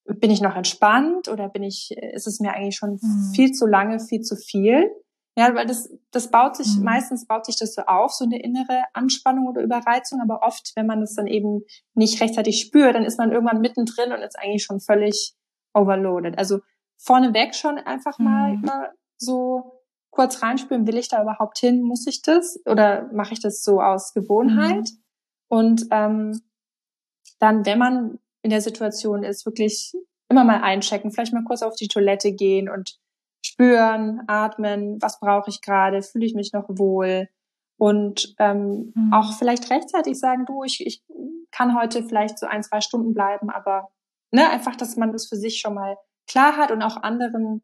bin ich noch entspannt oder bin ich, ist es mir eigentlich schon mhm. viel zu lange, viel zu viel? Ja, weil das, das baut sich, mhm. meistens baut sich das so auf, so eine innere Anspannung oder Überreizung, aber oft, wenn man das dann eben nicht rechtzeitig spürt, dann ist man irgendwann mittendrin und ist eigentlich schon völlig overloaded. Also vorneweg schon einfach mal, mhm. mal so kurz reinspüren, will ich da überhaupt hin, muss ich das oder mache ich das so aus Gewohnheit? Mhm. Und ähm, dann, wenn man in der Situation ist, wirklich immer mal einchecken, vielleicht mal kurz auf die Toilette gehen und spüren, atmen, was brauche ich gerade, fühle ich mich noch wohl und ähm, mhm. auch vielleicht rechtzeitig sagen, du, ich, ich kann heute vielleicht so ein, zwei Stunden bleiben, aber ne, einfach, dass man das für sich schon mal klar hat und auch anderen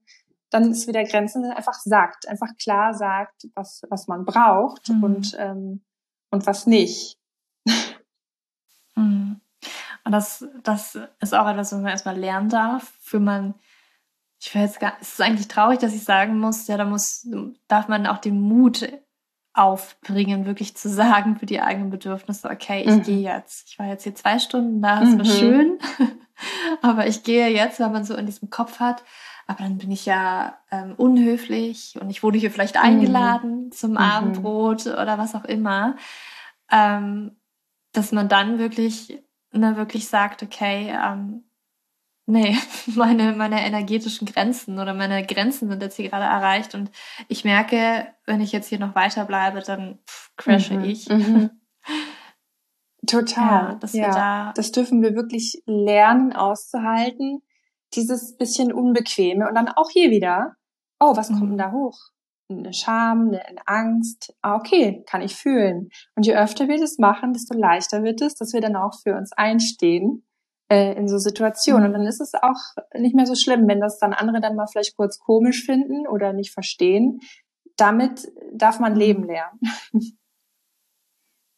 dann ist wieder Grenzen einfach sagt, einfach klar sagt, was was man braucht mhm. und ähm, und was nicht. Mhm. Und das das ist auch etwas, was man erstmal lernen darf, für man ich will jetzt gar, es ist eigentlich traurig, dass ich sagen muss, ja, da muss, darf man auch den Mut aufbringen, wirklich zu sagen für die eigenen Bedürfnisse, okay, ich mhm. gehe jetzt. Ich war jetzt hier zwei Stunden da, es mhm. war schön, aber ich gehe jetzt, weil man so in diesem Kopf hat, aber dann bin ich ja ähm, unhöflich und ich wurde hier vielleicht mhm. eingeladen mhm. zum Abendbrot oder was auch immer, ähm, dass man dann wirklich, ne, wirklich sagt, okay, ähm, nee, meine, meine energetischen Grenzen oder meine Grenzen sind jetzt hier gerade erreicht und ich merke, wenn ich jetzt hier noch weiter bleibe, dann pff, crashe mhm, ich. Mhm. Total. Ja, dass ja. Wir da das dürfen wir wirklich lernen auszuhalten. Dieses bisschen Unbequeme und dann auch hier wieder, oh, was mhm. kommt denn da hoch? Eine Scham, eine Angst. Ah, okay, kann ich fühlen. Und je öfter wir das machen, desto leichter wird es, dass wir dann auch für uns einstehen äh, in so Situationen. Und dann ist es auch nicht mehr so schlimm, wenn das dann andere dann mal vielleicht kurz komisch finden oder nicht verstehen. Damit darf man leben lernen.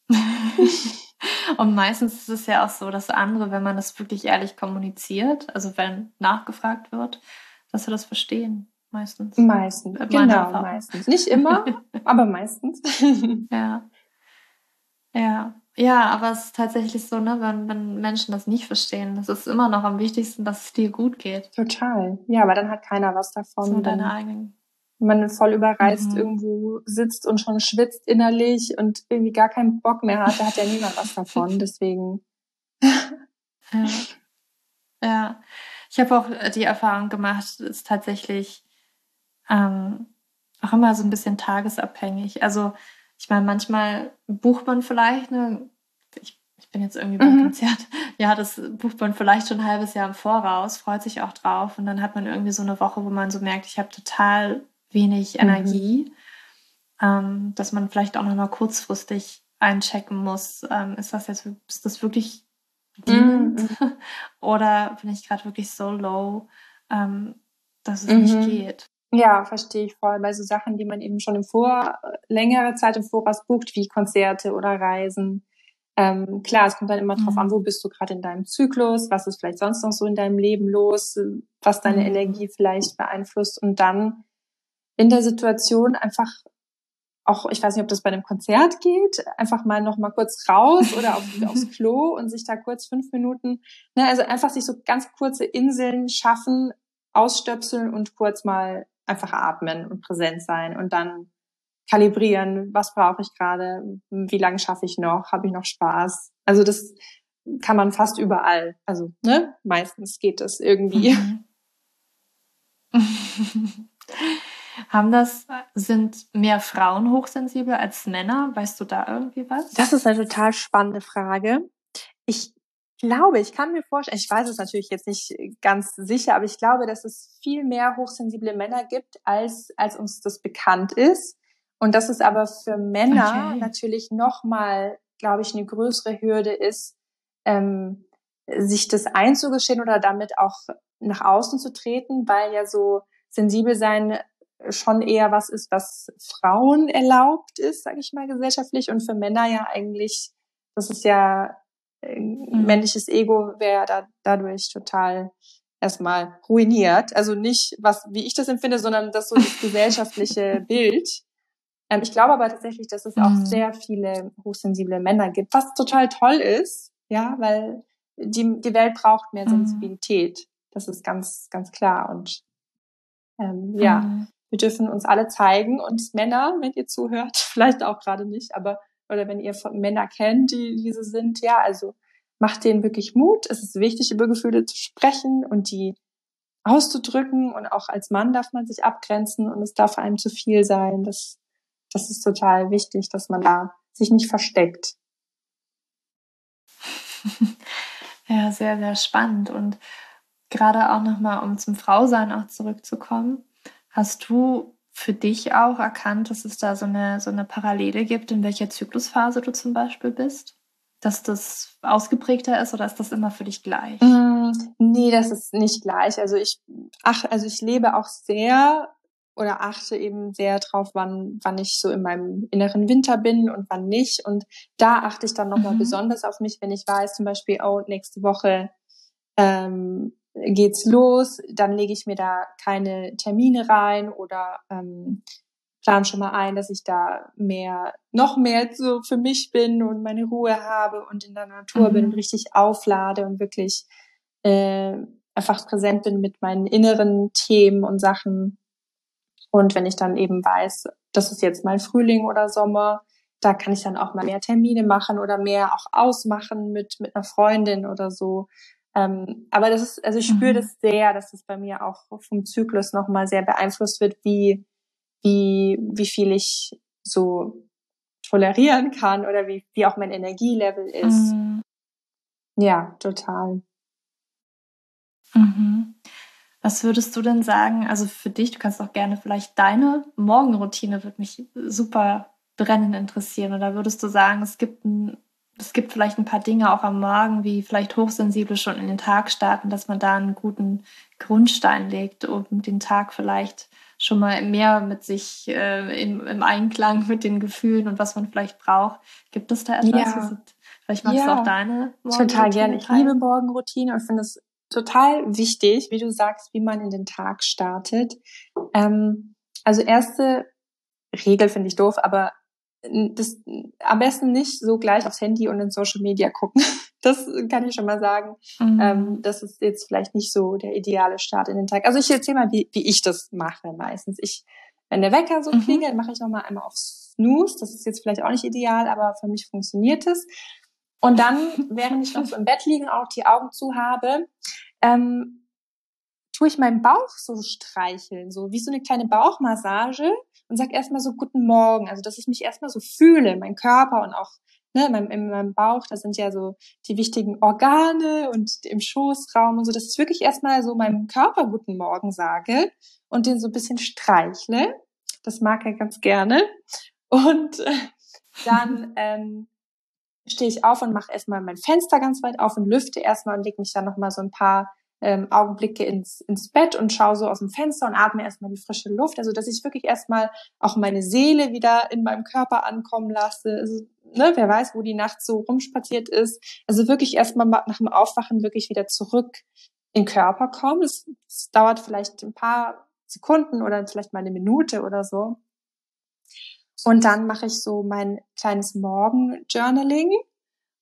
Und meistens ist es ja auch so, dass andere, wenn man das wirklich ehrlich kommuniziert, also wenn nachgefragt wird, dass sie das verstehen. Meistens. Meistens, genau, meistens. Nicht immer, aber meistens. ja. Ja. Ja, aber es ist tatsächlich so, ne, wenn, wenn Menschen das nicht verstehen, das ist immer noch am wichtigsten, dass es dir gut geht. Total. Ja, aber dann hat keiner was davon. So deine eigenen. Wenn man voll überreizt mhm. irgendwo sitzt und schon schwitzt innerlich und irgendwie gar keinen Bock mehr hat, da hat ja niemand was davon. Deswegen. ja. ja. Ich habe auch die Erfahrung gemacht, ist tatsächlich ähm, auch immer so ein bisschen tagesabhängig. Also ich meine, manchmal bucht man vielleicht, ne, ich, ich bin jetzt irgendwie beim mhm. Konzert, ja, das bucht man vielleicht schon ein halbes Jahr im Voraus, freut sich auch drauf und dann hat man irgendwie so eine Woche, wo man so merkt, ich habe total wenig mhm. Energie, mhm. ähm, dass man vielleicht auch nochmal kurzfristig einchecken muss, ähm, ist das jetzt, ist das wirklich dienend mhm. oder bin ich gerade wirklich so low, ähm, dass es nicht mhm. geht. Ja, verstehe ich voll. Bei so Sachen, die man eben schon im Vor, längere Zeit im Voraus bucht, wie Konzerte oder Reisen. Ähm, klar, es kommt dann immer mhm. drauf an, wo bist du gerade in deinem Zyklus, was ist vielleicht sonst noch so in deinem Leben los, was deine mhm. Energie vielleicht beeinflusst und dann in der Situation einfach auch, ich weiß nicht, ob das bei einem Konzert geht, einfach mal noch mal kurz raus oder auf, aufs Klo und sich da kurz fünf Minuten, ne, also einfach sich so ganz kurze Inseln schaffen, ausstöpseln und kurz mal einfach atmen und präsent sein und dann kalibrieren, was brauche ich gerade, wie lange schaffe ich noch, habe ich noch Spaß. Also das kann man fast überall. Also ne, meistens geht das irgendwie. Haben das, sind mehr Frauen hochsensibel als Männer? Weißt du da irgendwie was? Das ist eine total spannende Frage. Ich glaube, ich kann mir vorstellen, ich weiß es natürlich jetzt nicht ganz sicher, aber ich glaube, dass es viel mehr hochsensible Männer gibt, als, als uns das bekannt ist. Und dass es aber für Männer okay. natürlich nochmal, glaube ich, eine größere Hürde ist, ähm, sich das einzugestehen oder damit auch nach außen zu treten, weil ja so sensibel sein schon eher was ist, was Frauen erlaubt ist, sage ich mal gesellschaftlich, und für Männer ja eigentlich, das ist ja äh, mhm. männliches Ego wäre da dadurch total erstmal ruiniert. Also nicht, was wie ich das empfinde, sondern das so das gesellschaftliche Bild. Ähm, ich glaube aber tatsächlich, dass es mhm. auch sehr viele hochsensible Männer gibt, was total toll ist, ja, weil die, die Welt braucht mehr mhm. Sensibilität. Das ist ganz, ganz klar. Und ähm, ja, mhm. Wir dürfen uns alle zeigen. Und Männer, wenn ihr zuhört, vielleicht auch gerade nicht, aber oder wenn ihr Männer kennt, die diese sind, ja, also macht denen wirklich Mut. Es ist wichtig, über Gefühle zu sprechen und die auszudrücken. Und auch als Mann darf man sich abgrenzen und es darf einem zu viel sein. Das, das ist total wichtig, dass man da sich nicht versteckt. Ja, sehr, sehr spannend. Und gerade auch nochmal, um zum Frausein auch zurückzukommen, hast du für dich auch erkannt, dass es da so eine, so eine Parallele gibt, in welcher Zyklusphase du zum Beispiel bist? Dass das ausgeprägter ist oder ist das immer für dich gleich? Mm, nee, das ist nicht gleich. Also ich, ach, also ich lebe auch sehr oder achte eben sehr drauf, wann, wann ich so in meinem inneren Winter bin und wann nicht. Und da achte ich dann nochmal mhm. besonders auf mich, wenn ich weiß, zum Beispiel, oh, nächste Woche ähm, geht's los, dann lege ich mir da keine Termine rein oder ähm, plan schon mal ein, dass ich da mehr, noch mehr so für mich bin und meine Ruhe habe und in der Natur mhm. bin und richtig auflade und wirklich äh, einfach präsent bin mit meinen inneren Themen und Sachen und wenn ich dann eben weiß, das ist jetzt mal Frühling oder Sommer, da kann ich dann auch mal mehr Termine machen oder mehr auch ausmachen mit, mit einer Freundin oder so. Ähm, aber das ist, also ich spüre mhm. das sehr, dass es bei mir auch vom Zyklus nochmal sehr beeinflusst wird, wie, wie, wie viel ich so tolerieren kann oder wie, wie auch mein Energielevel ist. Mhm. Ja, total. Mhm. Was würdest du denn sagen? Also für dich, du kannst auch gerne vielleicht deine Morgenroutine würde mich super brennend interessieren. Oder würdest du sagen, es gibt ein, es gibt vielleicht ein paar Dinge auch am Morgen, wie vielleicht hochsensible schon in den Tag starten, dass man da einen guten Grundstein legt, um den Tag vielleicht schon mal mehr mit sich äh, im, im, Einklang mit den Gefühlen und was man vielleicht braucht. Gibt es da etwas? Ja. Vielleicht magst ja. du auch deine Morgenroutine Total gerne. Ich liebe Morgenroutine und finde es total wichtig, wie du sagst, wie man in den Tag startet. Ähm, also erste Regel finde ich doof, aber das am besten nicht so gleich aufs Handy und in Social Media gucken. Das kann ich schon mal sagen. Mhm. Ähm, das ist jetzt vielleicht nicht so der ideale Start in den Tag. Also ich erzähle mal, wie, wie ich das mache meistens. Ich, wenn der Wecker so mhm. klingelt, mache ich noch mal einmal auf Snooze. Das ist jetzt vielleicht auch nicht ideal, aber für mich funktioniert es. Und dann, während ich noch so im Bett liege, auch die Augen zu habe, ähm, tue ich meinen Bauch so streicheln, so wie so eine kleine Bauchmassage und sag erstmal so guten Morgen, also dass ich mich erstmal so fühle, mein Körper und auch ne, in, meinem, in meinem Bauch, da sind ja so die wichtigen Organe und im Schoßraum und so, dass ich wirklich erstmal so meinem Körper guten Morgen sage und den so ein bisschen streichle. Das mag er ganz gerne. Und äh, dann ähm, stehe ich auf und mache erstmal mein Fenster ganz weit auf und lüfte erstmal und lege mich dann nochmal so ein paar ähm, Augenblicke ins, ins Bett und schaue so aus dem Fenster und atme erstmal die frische Luft. Also dass ich wirklich erstmal auch meine Seele wieder in meinem Körper ankommen lasse. Also, ne, wer weiß, wo die Nacht so rumspaziert ist. Also wirklich erstmal nach dem Aufwachen wirklich wieder zurück in den Körper kommen. Es, es dauert vielleicht ein paar Sekunden oder vielleicht mal eine Minute oder so. Und dann mache ich so mein kleines Morgen-Journaling.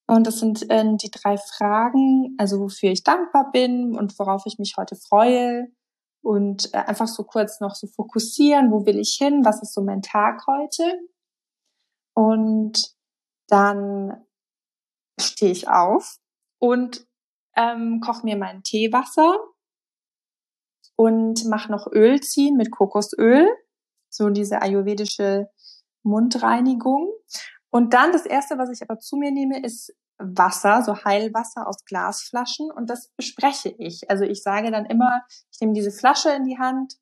Und das sind äh, die drei Fragen, also wofür ich dankbar bin und worauf ich mich heute freue. Und äh, einfach so kurz noch so fokussieren, wo will ich hin, was ist so mein Tag heute. Und dann stehe ich auf und ähm, koche mir mein Teewasser und mache noch Öl ziehen mit Kokosöl, so diese ayurvedische Mundreinigung. Und dann das erste, was ich aber zu mir nehme, ist Wasser, so Heilwasser aus Glasflaschen und das bespreche ich. Also ich sage dann immer, ich nehme diese Flasche in die Hand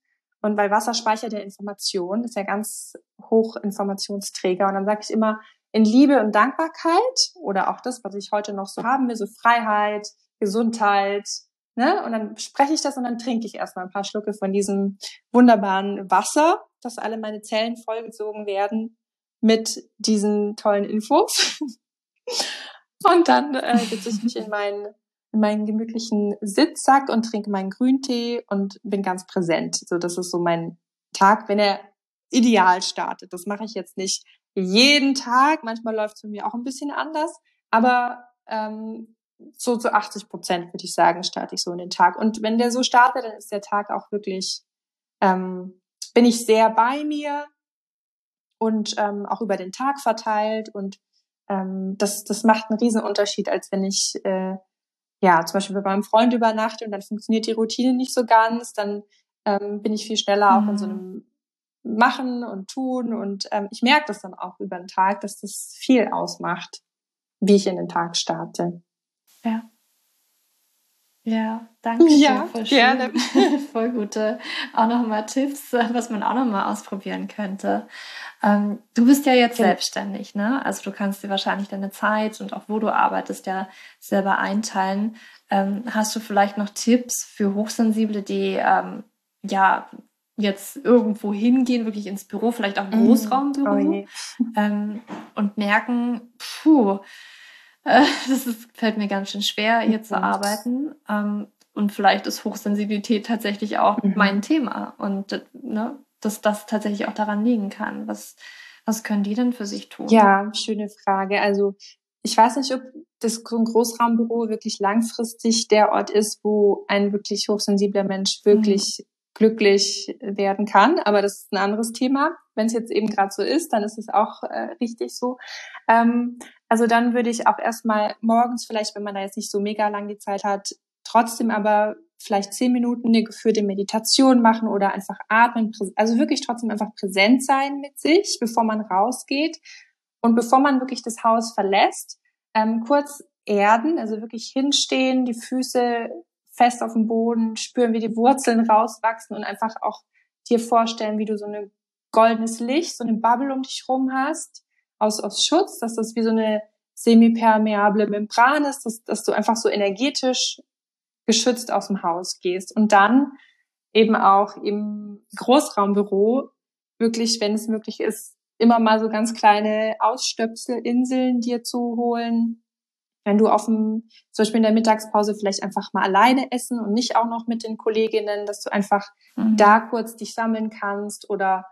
und weil Wasser speichert ja Information, ist ja ganz hoch Informationsträger und dann sage ich immer in Liebe und Dankbarkeit oder auch das, was ich heute noch so haben will, so Freiheit, Gesundheit, ne? Und dann spreche ich das und dann trinke ich erstmal ein paar Schlucke von diesem wunderbaren Wasser, dass alle meine Zellen vollgezogen werden mit diesen tollen Infos. und dann äh, setze ich mich in meinen in meinen gemütlichen Sitzsack und trinke meinen Grüntee und bin ganz präsent. So, das ist so mein Tag, wenn er ideal startet. Das mache ich jetzt nicht jeden Tag. Manchmal läuft es für mich auch ein bisschen anders, aber ähm, so zu 80 Prozent würde ich sagen, starte ich so in den Tag. Und wenn der so startet, dann ist der Tag auch wirklich, ähm, bin ich sehr bei mir und ähm, auch über den Tag verteilt. Und ähm, das, das macht einen riesen Unterschied, als wenn ich äh, ja zum Beispiel bei meinem Freund übernachte und dann funktioniert die Routine nicht so ganz, dann ähm, bin ich viel schneller mhm. auch in so mhm. einem Machen und Tun. Und ähm, ich merke das dann auch über den Tag, dass das viel ausmacht, wie ich in den Tag starte. Ja. Ja, danke. Ja, voll gerne. voll gute, auch nochmal Tipps, was man auch nochmal ausprobieren könnte. Ähm, du bist ja jetzt ja. selbstständig, ne? Also du kannst dir wahrscheinlich deine Zeit und auch wo du arbeitest ja selber einteilen. Ähm, hast du vielleicht noch Tipps für Hochsensible, die ähm, ja jetzt irgendwo hingehen, wirklich ins Büro, vielleicht auch ein mhm. Großraumbüro oh ähm, und merken, puh, äh, das ist, fällt mir ganz schön schwer, hier mhm. zu arbeiten. Ähm, und vielleicht ist Hochsensibilität tatsächlich auch mhm. mein Thema und ne, dass das tatsächlich auch daran liegen kann. Was, was können die denn für sich tun? Ja, schöne Frage. Also ich weiß nicht, ob das Großraumbüro wirklich langfristig der Ort ist, wo ein wirklich hochsensibler Mensch wirklich mhm. glücklich werden kann. Aber das ist ein anderes Thema. Wenn es jetzt eben gerade so ist, dann ist es auch äh, richtig so. Ähm, also dann würde ich auch erstmal morgens vielleicht, wenn man da jetzt nicht so mega lang die Zeit hat, trotzdem aber vielleicht zehn Minuten eine geführte Meditation machen oder einfach atmen, also wirklich trotzdem einfach präsent sein mit sich, bevor man rausgeht. Und bevor man wirklich das Haus verlässt, ähm, kurz erden, also wirklich hinstehen, die Füße fest auf dem Boden, spüren, wie die Wurzeln rauswachsen und einfach auch dir vorstellen, wie du so ein goldenes Licht, so eine Bubble um dich rum hast aus, aus Schutz, dass das wie so eine semipermeable Membran ist, dass, dass du einfach so energetisch geschützt aus dem Haus gehst. Und dann eben auch im Großraumbüro wirklich, wenn es möglich ist, immer mal so ganz kleine Ausstöpselinseln dir zu holen. Wenn du auf dem, zum Beispiel in der Mittagspause vielleicht einfach mal alleine essen und nicht auch noch mit den Kolleginnen, dass du einfach mhm. da kurz dich sammeln kannst oder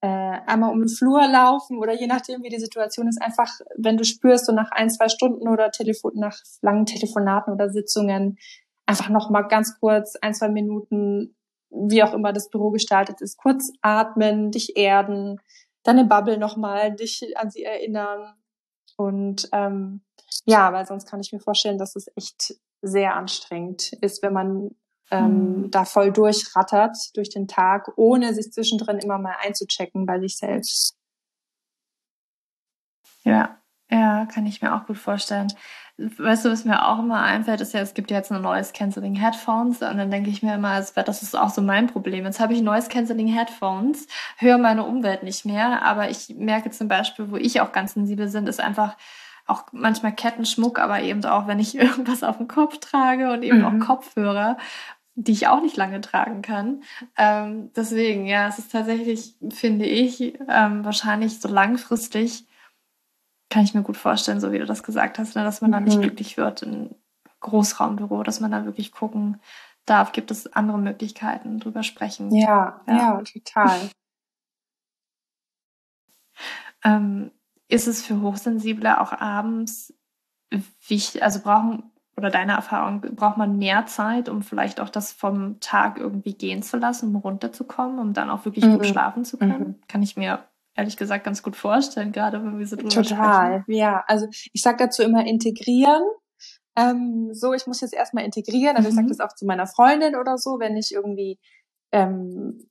äh, einmal um den Flur laufen oder je nachdem, wie die Situation ist, einfach, wenn du spürst, so nach ein, zwei Stunden oder Telefon, nach langen Telefonaten oder Sitzungen, einfach noch mal ganz kurz, ein, zwei Minuten, wie auch immer das Büro gestaltet ist, kurz atmen, dich erden, deine Bubble noch mal, dich an sie erinnern. Und ähm, ja, weil sonst kann ich mir vorstellen, dass es echt sehr anstrengend ist, wenn man ähm, mhm. da voll durchrattert durch den Tag, ohne sich zwischendrin immer mal einzuchecken bei sich selbst. Ja, ja, kann ich mir auch gut vorstellen. Weißt du, was mir auch immer einfällt, ist ja, es gibt ja jetzt ein neues Canceling Headphones und dann denke ich mir immer, das ist auch so mein Problem. Jetzt habe ich neues Canceling Headphones, höre meine Umwelt nicht mehr, aber ich merke zum Beispiel, wo ich auch ganz sensibel bin, ist einfach auch manchmal Kettenschmuck, aber eben auch, wenn ich irgendwas auf dem Kopf trage und eben mhm. auch Kopfhörer die ich auch nicht lange tragen kann. Ähm, deswegen, ja, es ist tatsächlich, finde ich, ähm, wahrscheinlich so langfristig, kann ich mir gut vorstellen, so wie du das gesagt hast, ne, dass man mhm. da nicht mhm. glücklich wird im Großraumbüro, dass man da wirklich gucken darf, gibt es andere Möglichkeiten, drüber sprechen. Ja, ja, ja total. Ähm, ist es für Hochsensible auch abends wichtig, also brauchen oder deiner Erfahrung, braucht man mehr Zeit, um vielleicht auch das vom Tag irgendwie gehen zu lassen, um runterzukommen, um dann auch wirklich mhm. gut schlafen zu können? Mhm. Kann ich mir ehrlich gesagt ganz gut vorstellen, gerade wenn wir so drüber Total, sprechen. ja. Also ich sage dazu immer integrieren. Ähm, so, ich muss jetzt erstmal integrieren. Also mhm. ich sage das auch zu meiner Freundin oder so, wenn ich irgendwie ähm,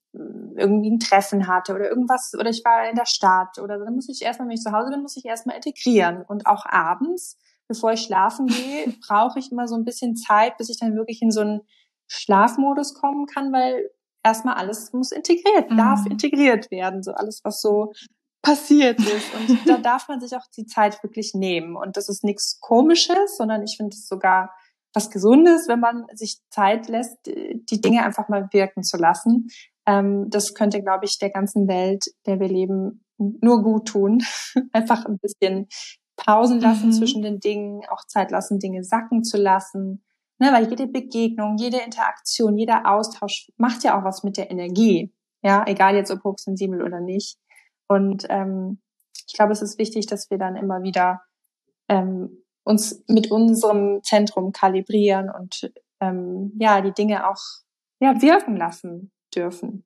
irgendwie ein Treffen hatte oder irgendwas oder ich war in der Stadt oder dann muss ich erstmal, wenn ich zu Hause bin, muss ich erstmal integrieren und auch abends, bevor ich schlafen gehe, brauche ich immer so ein bisschen Zeit, bis ich dann wirklich in so einen Schlafmodus kommen kann, weil erstmal alles muss integriert, mhm. darf integriert werden, so alles, was so passiert ist. Und da darf man sich auch die Zeit wirklich nehmen. Und das ist nichts Komisches, sondern ich finde es sogar was Gesundes, wenn man sich Zeit lässt, die Dinge einfach mal wirken zu lassen. Ähm, das könnte, glaube ich, der ganzen Welt, der wir leben, nur gut tun. einfach ein bisschen Pausen lassen mhm. zwischen den Dingen, auch Zeit lassen, Dinge sacken zu lassen. Ne, weil jede Begegnung, jede Interaktion, jeder Austausch macht ja auch was mit der Energie. Ja, egal jetzt ob hochsensibel oder nicht. Und ähm, ich glaube, es ist wichtig, dass wir dann immer wieder ähm, uns mit unserem Zentrum kalibrieren und ähm, ja, die Dinge auch ja, wirken lassen dürfen.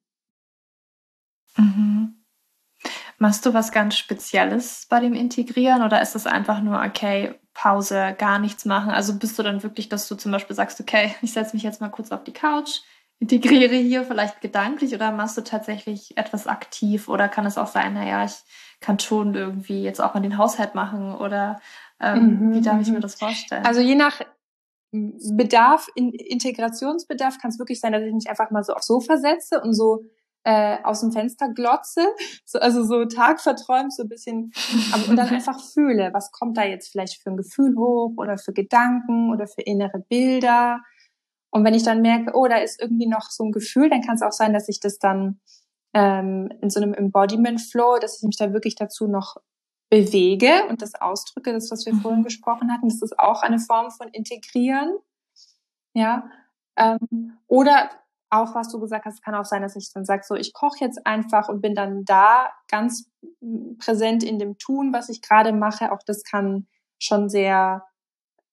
Mhm. Machst du was ganz Spezielles bei dem Integrieren oder ist es einfach nur, okay, Pause, gar nichts machen? Also bist du dann wirklich, dass du zum Beispiel sagst, okay, ich setze mich jetzt mal kurz auf die Couch, integriere hier vielleicht gedanklich oder machst du tatsächlich etwas aktiv oder kann es auch sein, naja, ich kann schon irgendwie jetzt auch mal den Haushalt machen oder ähm, mhm. wie darf ich mir mhm. das vorstellen? Also je nach Bedarf, in, Integrationsbedarf kann es wirklich sein, dass ich mich einfach mal so aufs Sofa setze und so äh, aus dem Fenster glotze, so, also so tagverträumt, so ein bisschen, und dann einfach fühle, was kommt da jetzt vielleicht für ein Gefühl hoch oder für Gedanken oder für innere Bilder und wenn ich dann merke, oh, da ist irgendwie noch so ein Gefühl, dann kann es auch sein, dass ich das dann ähm, in so einem Embodiment Flow, dass ich mich da wirklich dazu noch bewege und das ausdrücke, das, was wir mhm. vorhin gesprochen hatten, das ist auch eine Form von Integrieren. Ja. Ähm, oder auch, was du gesagt hast, kann auch sein, dass ich dann sage, so, ich koche jetzt einfach und bin dann da ganz präsent in dem Tun, was ich gerade mache. Auch das kann schon sehr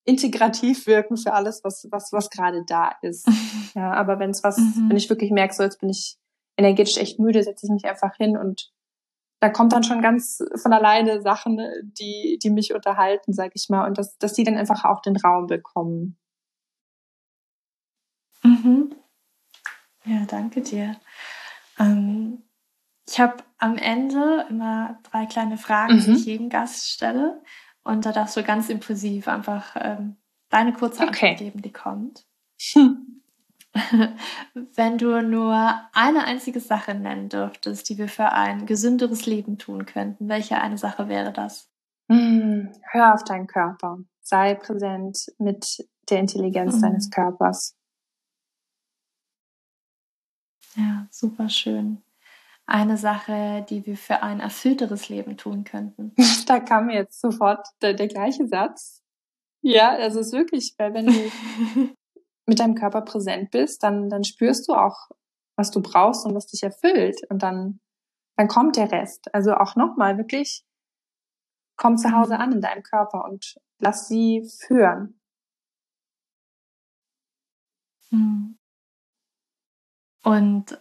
integrativ wirken für alles, was, was, was gerade da ist. Ja, aber wenn es was, mhm. wenn ich wirklich merke, so jetzt bin ich energetisch echt müde, setze ich mich einfach hin und da kommt dann schon ganz von alleine Sachen, die, die mich unterhalten, sag ich mal, und dass, dass die dann einfach auch den Raum bekommen. Mhm. Ja, danke dir. Ähm, ich habe am Ende immer drei kleine Fragen, mhm. die ich jedem Gast stelle. Und da darfst du ganz impulsiv einfach ähm, deine kurze Antwort okay. geben, die kommt. Hm. Wenn du nur eine einzige Sache nennen dürftest, die wir für ein gesünderes Leben tun könnten, welche eine Sache wäre das? Hm, hör auf deinen Körper. Sei präsent mit der Intelligenz mhm. deines Körpers. Ja, super schön eine Sache, die wir für ein erfüllteres Leben tun könnten? Da kam mir jetzt sofort der, der gleiche Satz. Ja, es ist wirklich, weil wenn du mit deinem Körper präsent bist, dann, dann spürst du auch, was du brauchst und was dich erfüllt. Und dann, dann kommt der Rest. Also auch nochmal wirklich, komm zu Hause mhm. an in deinem Körper und lass sie führen. Mhm. Und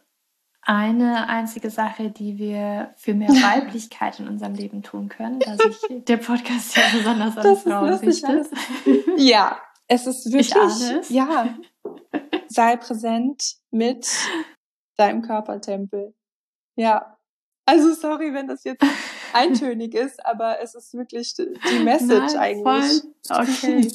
eine einzige Sache, die wir für mehr Weiblichkeit in unserem Leben tun können, da sich der Podcast ja besonders an Frauen richtet. Ja, es ist wirklich, es. ja, sei präsent mit deinem Körpertempel. Ja. Also sorry, wenn das jetzt eintönig ist, aber es ist wirklich die Message Nein, eigentlich. Voll. Okay.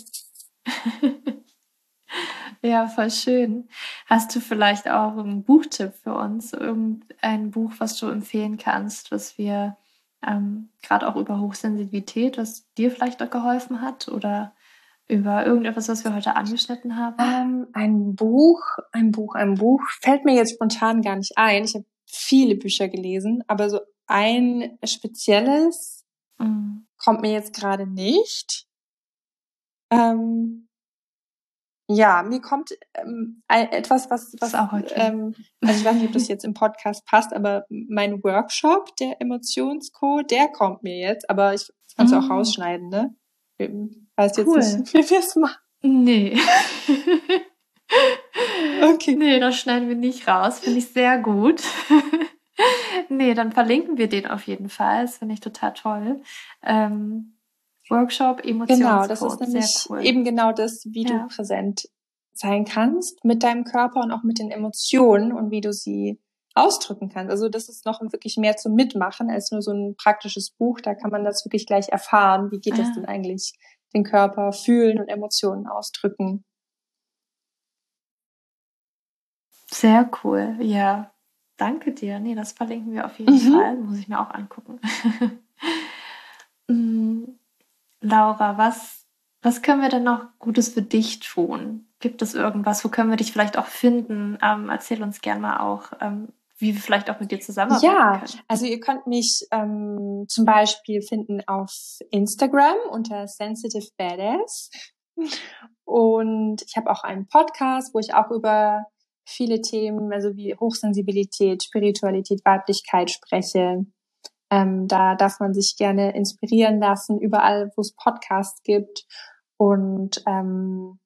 Ja, voll schön. Hast du vielleicht auch einen Buchtipp für uns? Irgendein Buch, was du empfehlen kannst, was wir ähm, gerade auch über Hochsensibilität, was dir vielleicht auch geholfen hat oder über irgendetwas, was wir heute angeschnitten haben? Ähm, ein Buch, ein Buch, ein Buch fällt mir jetzt spontan gar nicht ein. Ich habe viele Bücher gelesen, aber so ein spezielles mhm. kommt mir jetzt gerade nicht. Ähm, ja, mir kommt ähm, etwas, was, was auch okay. ähm, also ich weiß nicht, ob das jetzt im Podcast passt, aber mein Workshop, der Emotionscode, der kommt mir jetzt, aber ich kannst mm. auch rausschneiden, ne? Ich weiß jetzt cool. nicht, wie wir es machen. Nee. okay. Nee, das schneiden wir nicht raus. Finde ich sehr gut. nee, dann verlinken wir den auf jeden Fall. Das finde ich total toll. Ähm, Workshop Emotionscode. Genau, das ist nämlich cool. eben genau das, wie ja. du präsent sein kannst mit deinem Körper und auch mit den Emotionen und wie du sie ausdrücken kannst. Also das ist noch wirklich mehr zum Mitmachen als nur so ein praktisches Buch. Da kann man das wirklich gleich erfahren. Wie geht ah. es denn eigentlich, den Körper fühlen und Emotionen ausdrücken? Sehr cool, ja. Danke dir. Nee, das verlinken wir auf jeden mhm. Fall. Muss ich mir auch angucken. Laura, was, was können wir denn noch Gutes für dich tun? Gibt es irgendwas? Wo können wir dich vielleicht auch finden? Ähm, erzähl uns gerne mal auch, ähm, wie wir vielleicht auch mit dir zusammenarbeiten ja, können. also ihr könnt mich ähm, zum Beispiel finden auf Instagram unter Sensitive Badass. Und ich habe auch einen Podcast, wo ich auch über viele Themen, also wie Hochsensibilität, Spiritualität, Weiblichkeit spreche. Ähm, da darf man sich gerne inspirieren lassen, überall, wo es Podcasts gibt. Und ähm,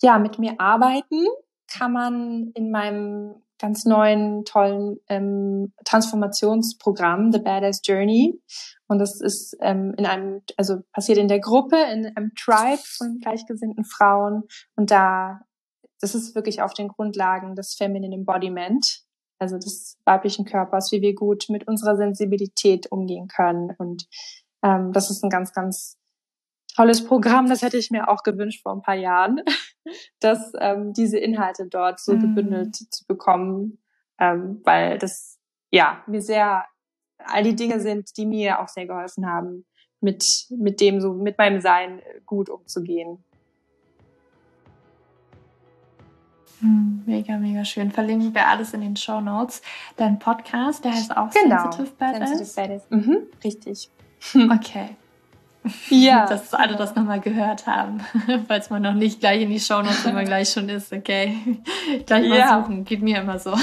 ja, mit mir arbeiten kann man in meinem ganz neuen, tollen ähm, Transformationsprogramm, The Badass Journey. Und das ist ähm, in einem, also passiert in der Gruppe, in einem Tribe von gleichgesinnten Frauen. Und da das ist wirklich auf den Grundlagen des Feminine Embodiment, also des weiblichen Körpers, wie wir gut mit unserer Sensibilität umgehen können. Und ähm, das ist ein ganz, ganz tolles Programm. Das hätte ich mir auch gewünscht vor ein paar Jahren, dass ähm, diese Inhalte dort so mhm. gebündelt zu bekommen, ähm, weil das ja mir sehr all die Dinge sind, die mir auch sehr geholfen haben, mit mit dem so mit meinem Sein gut umzugehen. Mega, mega schön. Verlinken wir alles in den Show Notes. Dein Podcast, der heißt auch genau. Sensitive Badass. Sensitive Badass. Mhm, richtig. Okay. Ja. Dass alle das nochmal gehört haben, falls man noch nicht gleich in die Show Notes immer gleich schon ist. Okay. Gleich mal ja. suchen. Geht mir immer so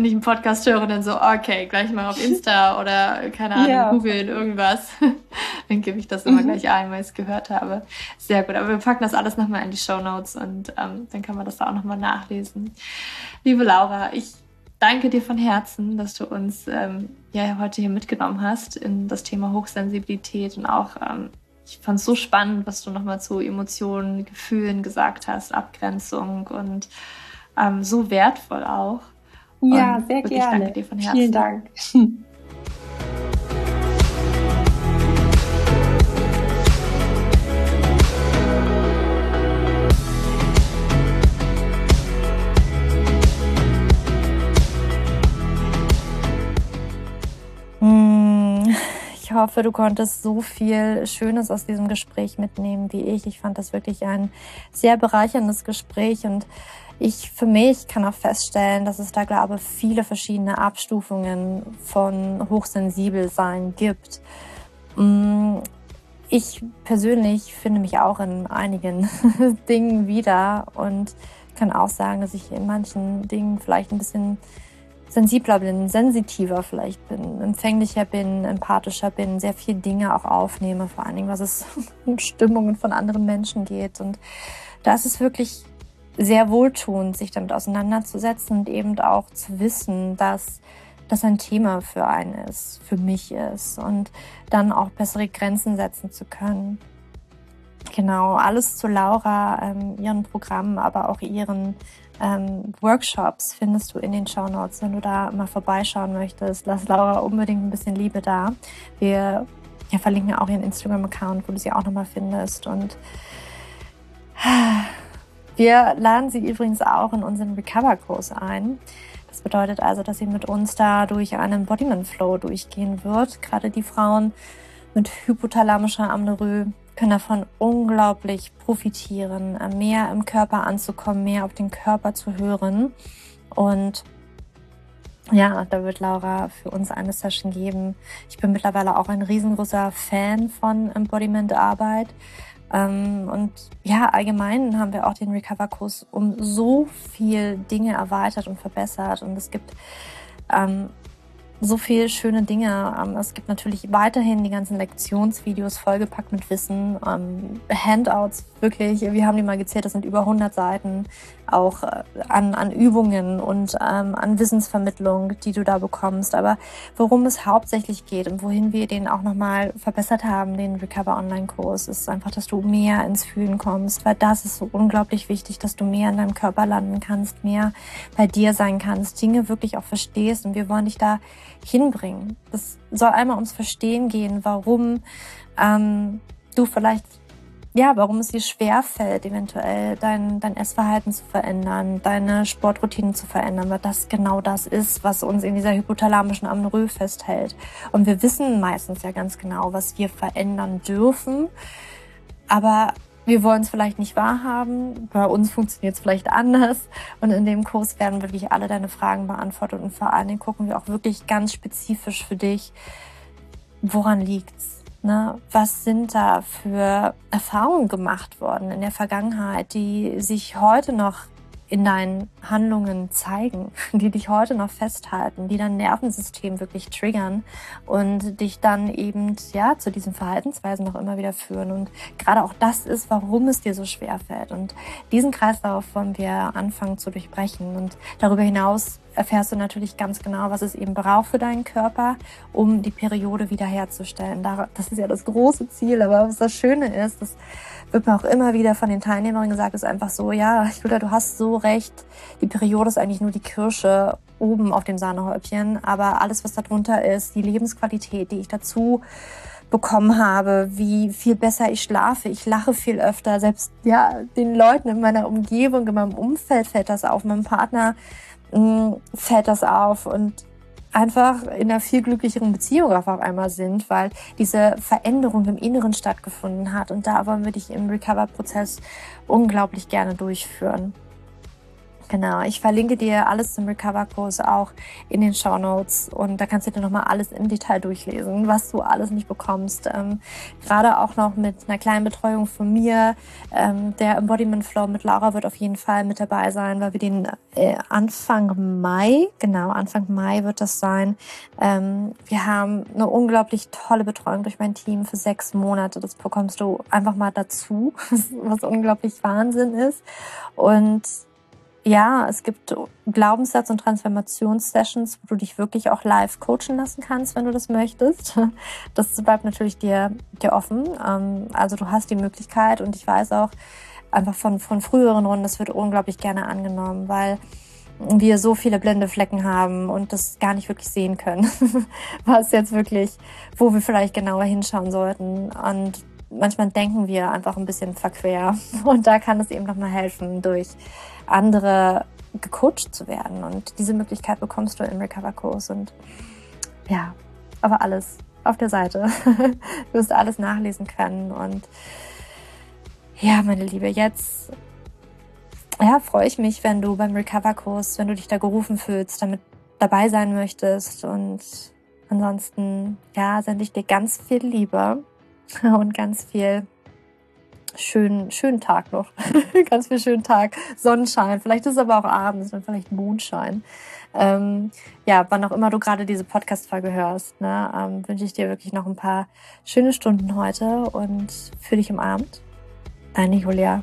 wenn ich einen Podcast höre, dann so, okay, gleich mal auf Insta oder keine Ahnung, ja. googeln, irgendwas. dann gebe ich das immer mhm. gleich ein, weil ich es gehört habe. Sehr gut. Aber wir packen das alles nochmal in die Show Notes und ähm, dann kann man das da auch nochmal nachlesen. Liebe Laura, ich danke dir von Herzen, dass du uns ähm, ja heute hier mitgenommen hast in das Thema Hochsensibilität und auch ähm, ich fand es so spannend, was du nochmal zu Emotionen, Gefühlen gesagt hast, Abgrenzung und ähm, so wertvoll auch. Ja, Und sehr gerne. Danke dir von Herzen. Vielen Dank. Hm, ich hoffe, du konntest so viel Schönes aus diesem Gespräch mitnehmen wie ich. Ich fand das wirklich ein sehr bereicherndes Gespräch und ich für mich kann auch feststellen, dass es da, glaube ich, viele verschiedene Abstufungen von hochsensibel sein gibt. Mm, ich persönlich finde mich auch in einigen Dingen wieder und kann auch sagen, dass ich in manchen Dingen vielleicht ein bisschen sensibler bin, sensitiver vielleicht bin, empfänglicher bin, empathischer bin, sehr viele Dinge auch aufnehme, vor allen Dingen, was es um Stimmungen von anderen Menschen geht. Und da ist es wirklich sehr wohltuend, sich damit auseinanderzusetzen und eben auch zu wissen, dass das ein Thema für einen ist, für mich ist und dann auch bessere Grenzen setzen zu können. Genau, alles zu Laura, ähm, ihren Programmen, aber auch ihren ähm, Workshops findest du in den Show Notes. Wenn du da mal vorbeischauen möchtest, lass Laura unbedingt ein bisschen Liebe da. Wir ja, verlinken auch ihren Instagram-Account, wo du sie auch nochmal findest. Und wir laden Sie übrigens auch in unseren Recover-Kurs ein. Das bedeutet also, dass sie mit uns da durch einen Embodiment Flow durchgehen wird. Gerade die Frauen mit hypothalamischer Amnerö können davon unglaublich profitieren, mehr im Körper anzukommen, mehr auf den Körper zu hören. Und ja, da wird Laura für uns eine Session geben. Ich bin mittlerweile auch ein riesengroßer Fan von Embodiment-Arbeit und ja, allgemein haben wir auch den Recover-Kurs um so viel Dinge erweitert und verbessert. Und es gibt ähm, so viele schöne Dinge. Ähm, es gibt natürlich weiterhin die ganzen Lektionsvideos vollgepackt mit Wissen, ähm, Handouts, wirklich, wir haben die mal gezählt, das sind über 100 Seiten, auch äh, an, an Übungen und ähm, an Wissensvermittlung, die du da bekommst. Aber worum es hauptsächlich geht und wohin wir den auch nochmal verbessert haben, den Recover Online-Kurs, ist einfach, dass du mehr ins Fühlen kommst, weil das ist so unglaublich wichtig, dass du mehr in deinem Körper landen kannst, mehr bei dir sein kannst, Dinge wirklich auch verstehst und wir wollen dich da hinbringen. Es soll einmal ums Verstehen gehen, warum ähm, du vielleicht ja, warum es dir schwer fällt, eventuell dein, dein Essverhalten zu verändern, deine Sportroutinen zu verändern, weil das genau das ist, was uns in dieser hypothalamischen Amnrö festhält. Und wir wissen meistens ja ganz genau, was wir verändern dürfen, aber wir wollen es vielleicht nicht wahrhaben. Bei uns funktioniert es vielleicht anders. Und in dem Kurs werden wirklich alle deine Fragen beantwortet und vor allen Dingen gucken wir auch wirklich ganz spezifisch für dich, woran liegt's? Ne? Was sind da für Erfahrungen gemacht worden in der Vergangenheit, die sich heute noch in deinen Handlungen zeigen, die dich heute noch festhalten, die dein Nervensystem wirklich triggern und dich dann eben ja zu diesen Verhaltensweisen noch immer wieder führen. Und gerade auch das ist, warum es dir so schwer fällt. Und diesen Kreislauf wollen wir anfangen zu durchbrechen. Und darüber hinaus erfährst du natürlich ganz genau, was es eben braucht für deinen Körper, um die Periode wiederherzustellen. Das ist ja das große Ziel. Aber was das Schöne ist, das wird mir auch immer wieder von den Teilnehmerinnen gesagt, ist einfach so, ja, Julia, du hast so recht. Die Periode ist eigentlich nur die Kirsche oben auf dem Sahnehäubchen. Aber alles, was darunter ist, die Lebensqualität, die ich dazu bekommen habe, wie viel besser ich schlafe. Ich lache viel öfter. Selbst ja, den Leuten in meiner Umgebung, in meinem Umfeld fällt das auf. Meinem Partner fällt das auf und einfach in einer viel glücklicheren Beziehung auf einmal sind, weil diese Veränderung im Inneren stattgefunden hat. Und da wollen wir dich im Recover-Prozess unglaublich gerne durchführen. Genau, ich verlinke dir alles zum Recover-Kurs auch in den Show Notes und da kannst du dir nochmal alles im Detail durchlesen, was du alles nicht bekommst. Ähm, Gerade auch noch mit einer kleinen Betreuung von mir. Ähm, der Embodiment Flow mit Laura wird auf jeden Fall mit dabei sein, weil wir den äh, Anfang Mai, genau, Anfang Mai wird das sein. Ähm, wir haben eine unglaublich tolle Betreuung durch mein Team für sechs Monate. Das bekommst du einfach mal dazu, was unglaublich Wahnsinn ist. Und ja, es gibt Glaubenssatz- und Transformationssessions, wo du dich wirklich auch live coachen lassen kannst, wenn du das möchtest. Das bleibt natürlich dir, dir offen. Ähm, also du hast die Möglichkeit und ich weiß auch einfach von, von früheren Runden, das wird unglaublich gerne angenommen, weil wir so viele blinde Flecken haben und das gar nicht wirklich sehen können, was jetzt wirklich, wo wir vielleicht genauer hinschauen sollten. Und manchmal denken wir einfach ein bisschen verquer und da kann es eben nochmal helfen durch andere gecoacht zu werden. Und diese Möglichkeit bekommst du im Recover-Kurs. Und ja, aber alles auf der Seite. du wirst alles nachlesen können. Und ja, meine Liebe, jetzt ja, freue ich mich, wenn du beim Recover-Kurs, wenn du dich da gerufen fühlst, damit dabei sein möchtest. Und ansonsten, ja, sende ich dir ganz viel Liebe und ganz viel schönen, schönen Tag noch. Ganz viel schönen Tag. Sonnenschein. Vielleicht ist es aber auch abends, dann vielleicht Mondschein. Ähm, ja, wann auch immer du gerade diese Podcast-Folge hörst, ne, ähm, wünsche ich dir wirklich noch ein paar schöne Stunden heute und für dich umarmt. Deine Julia.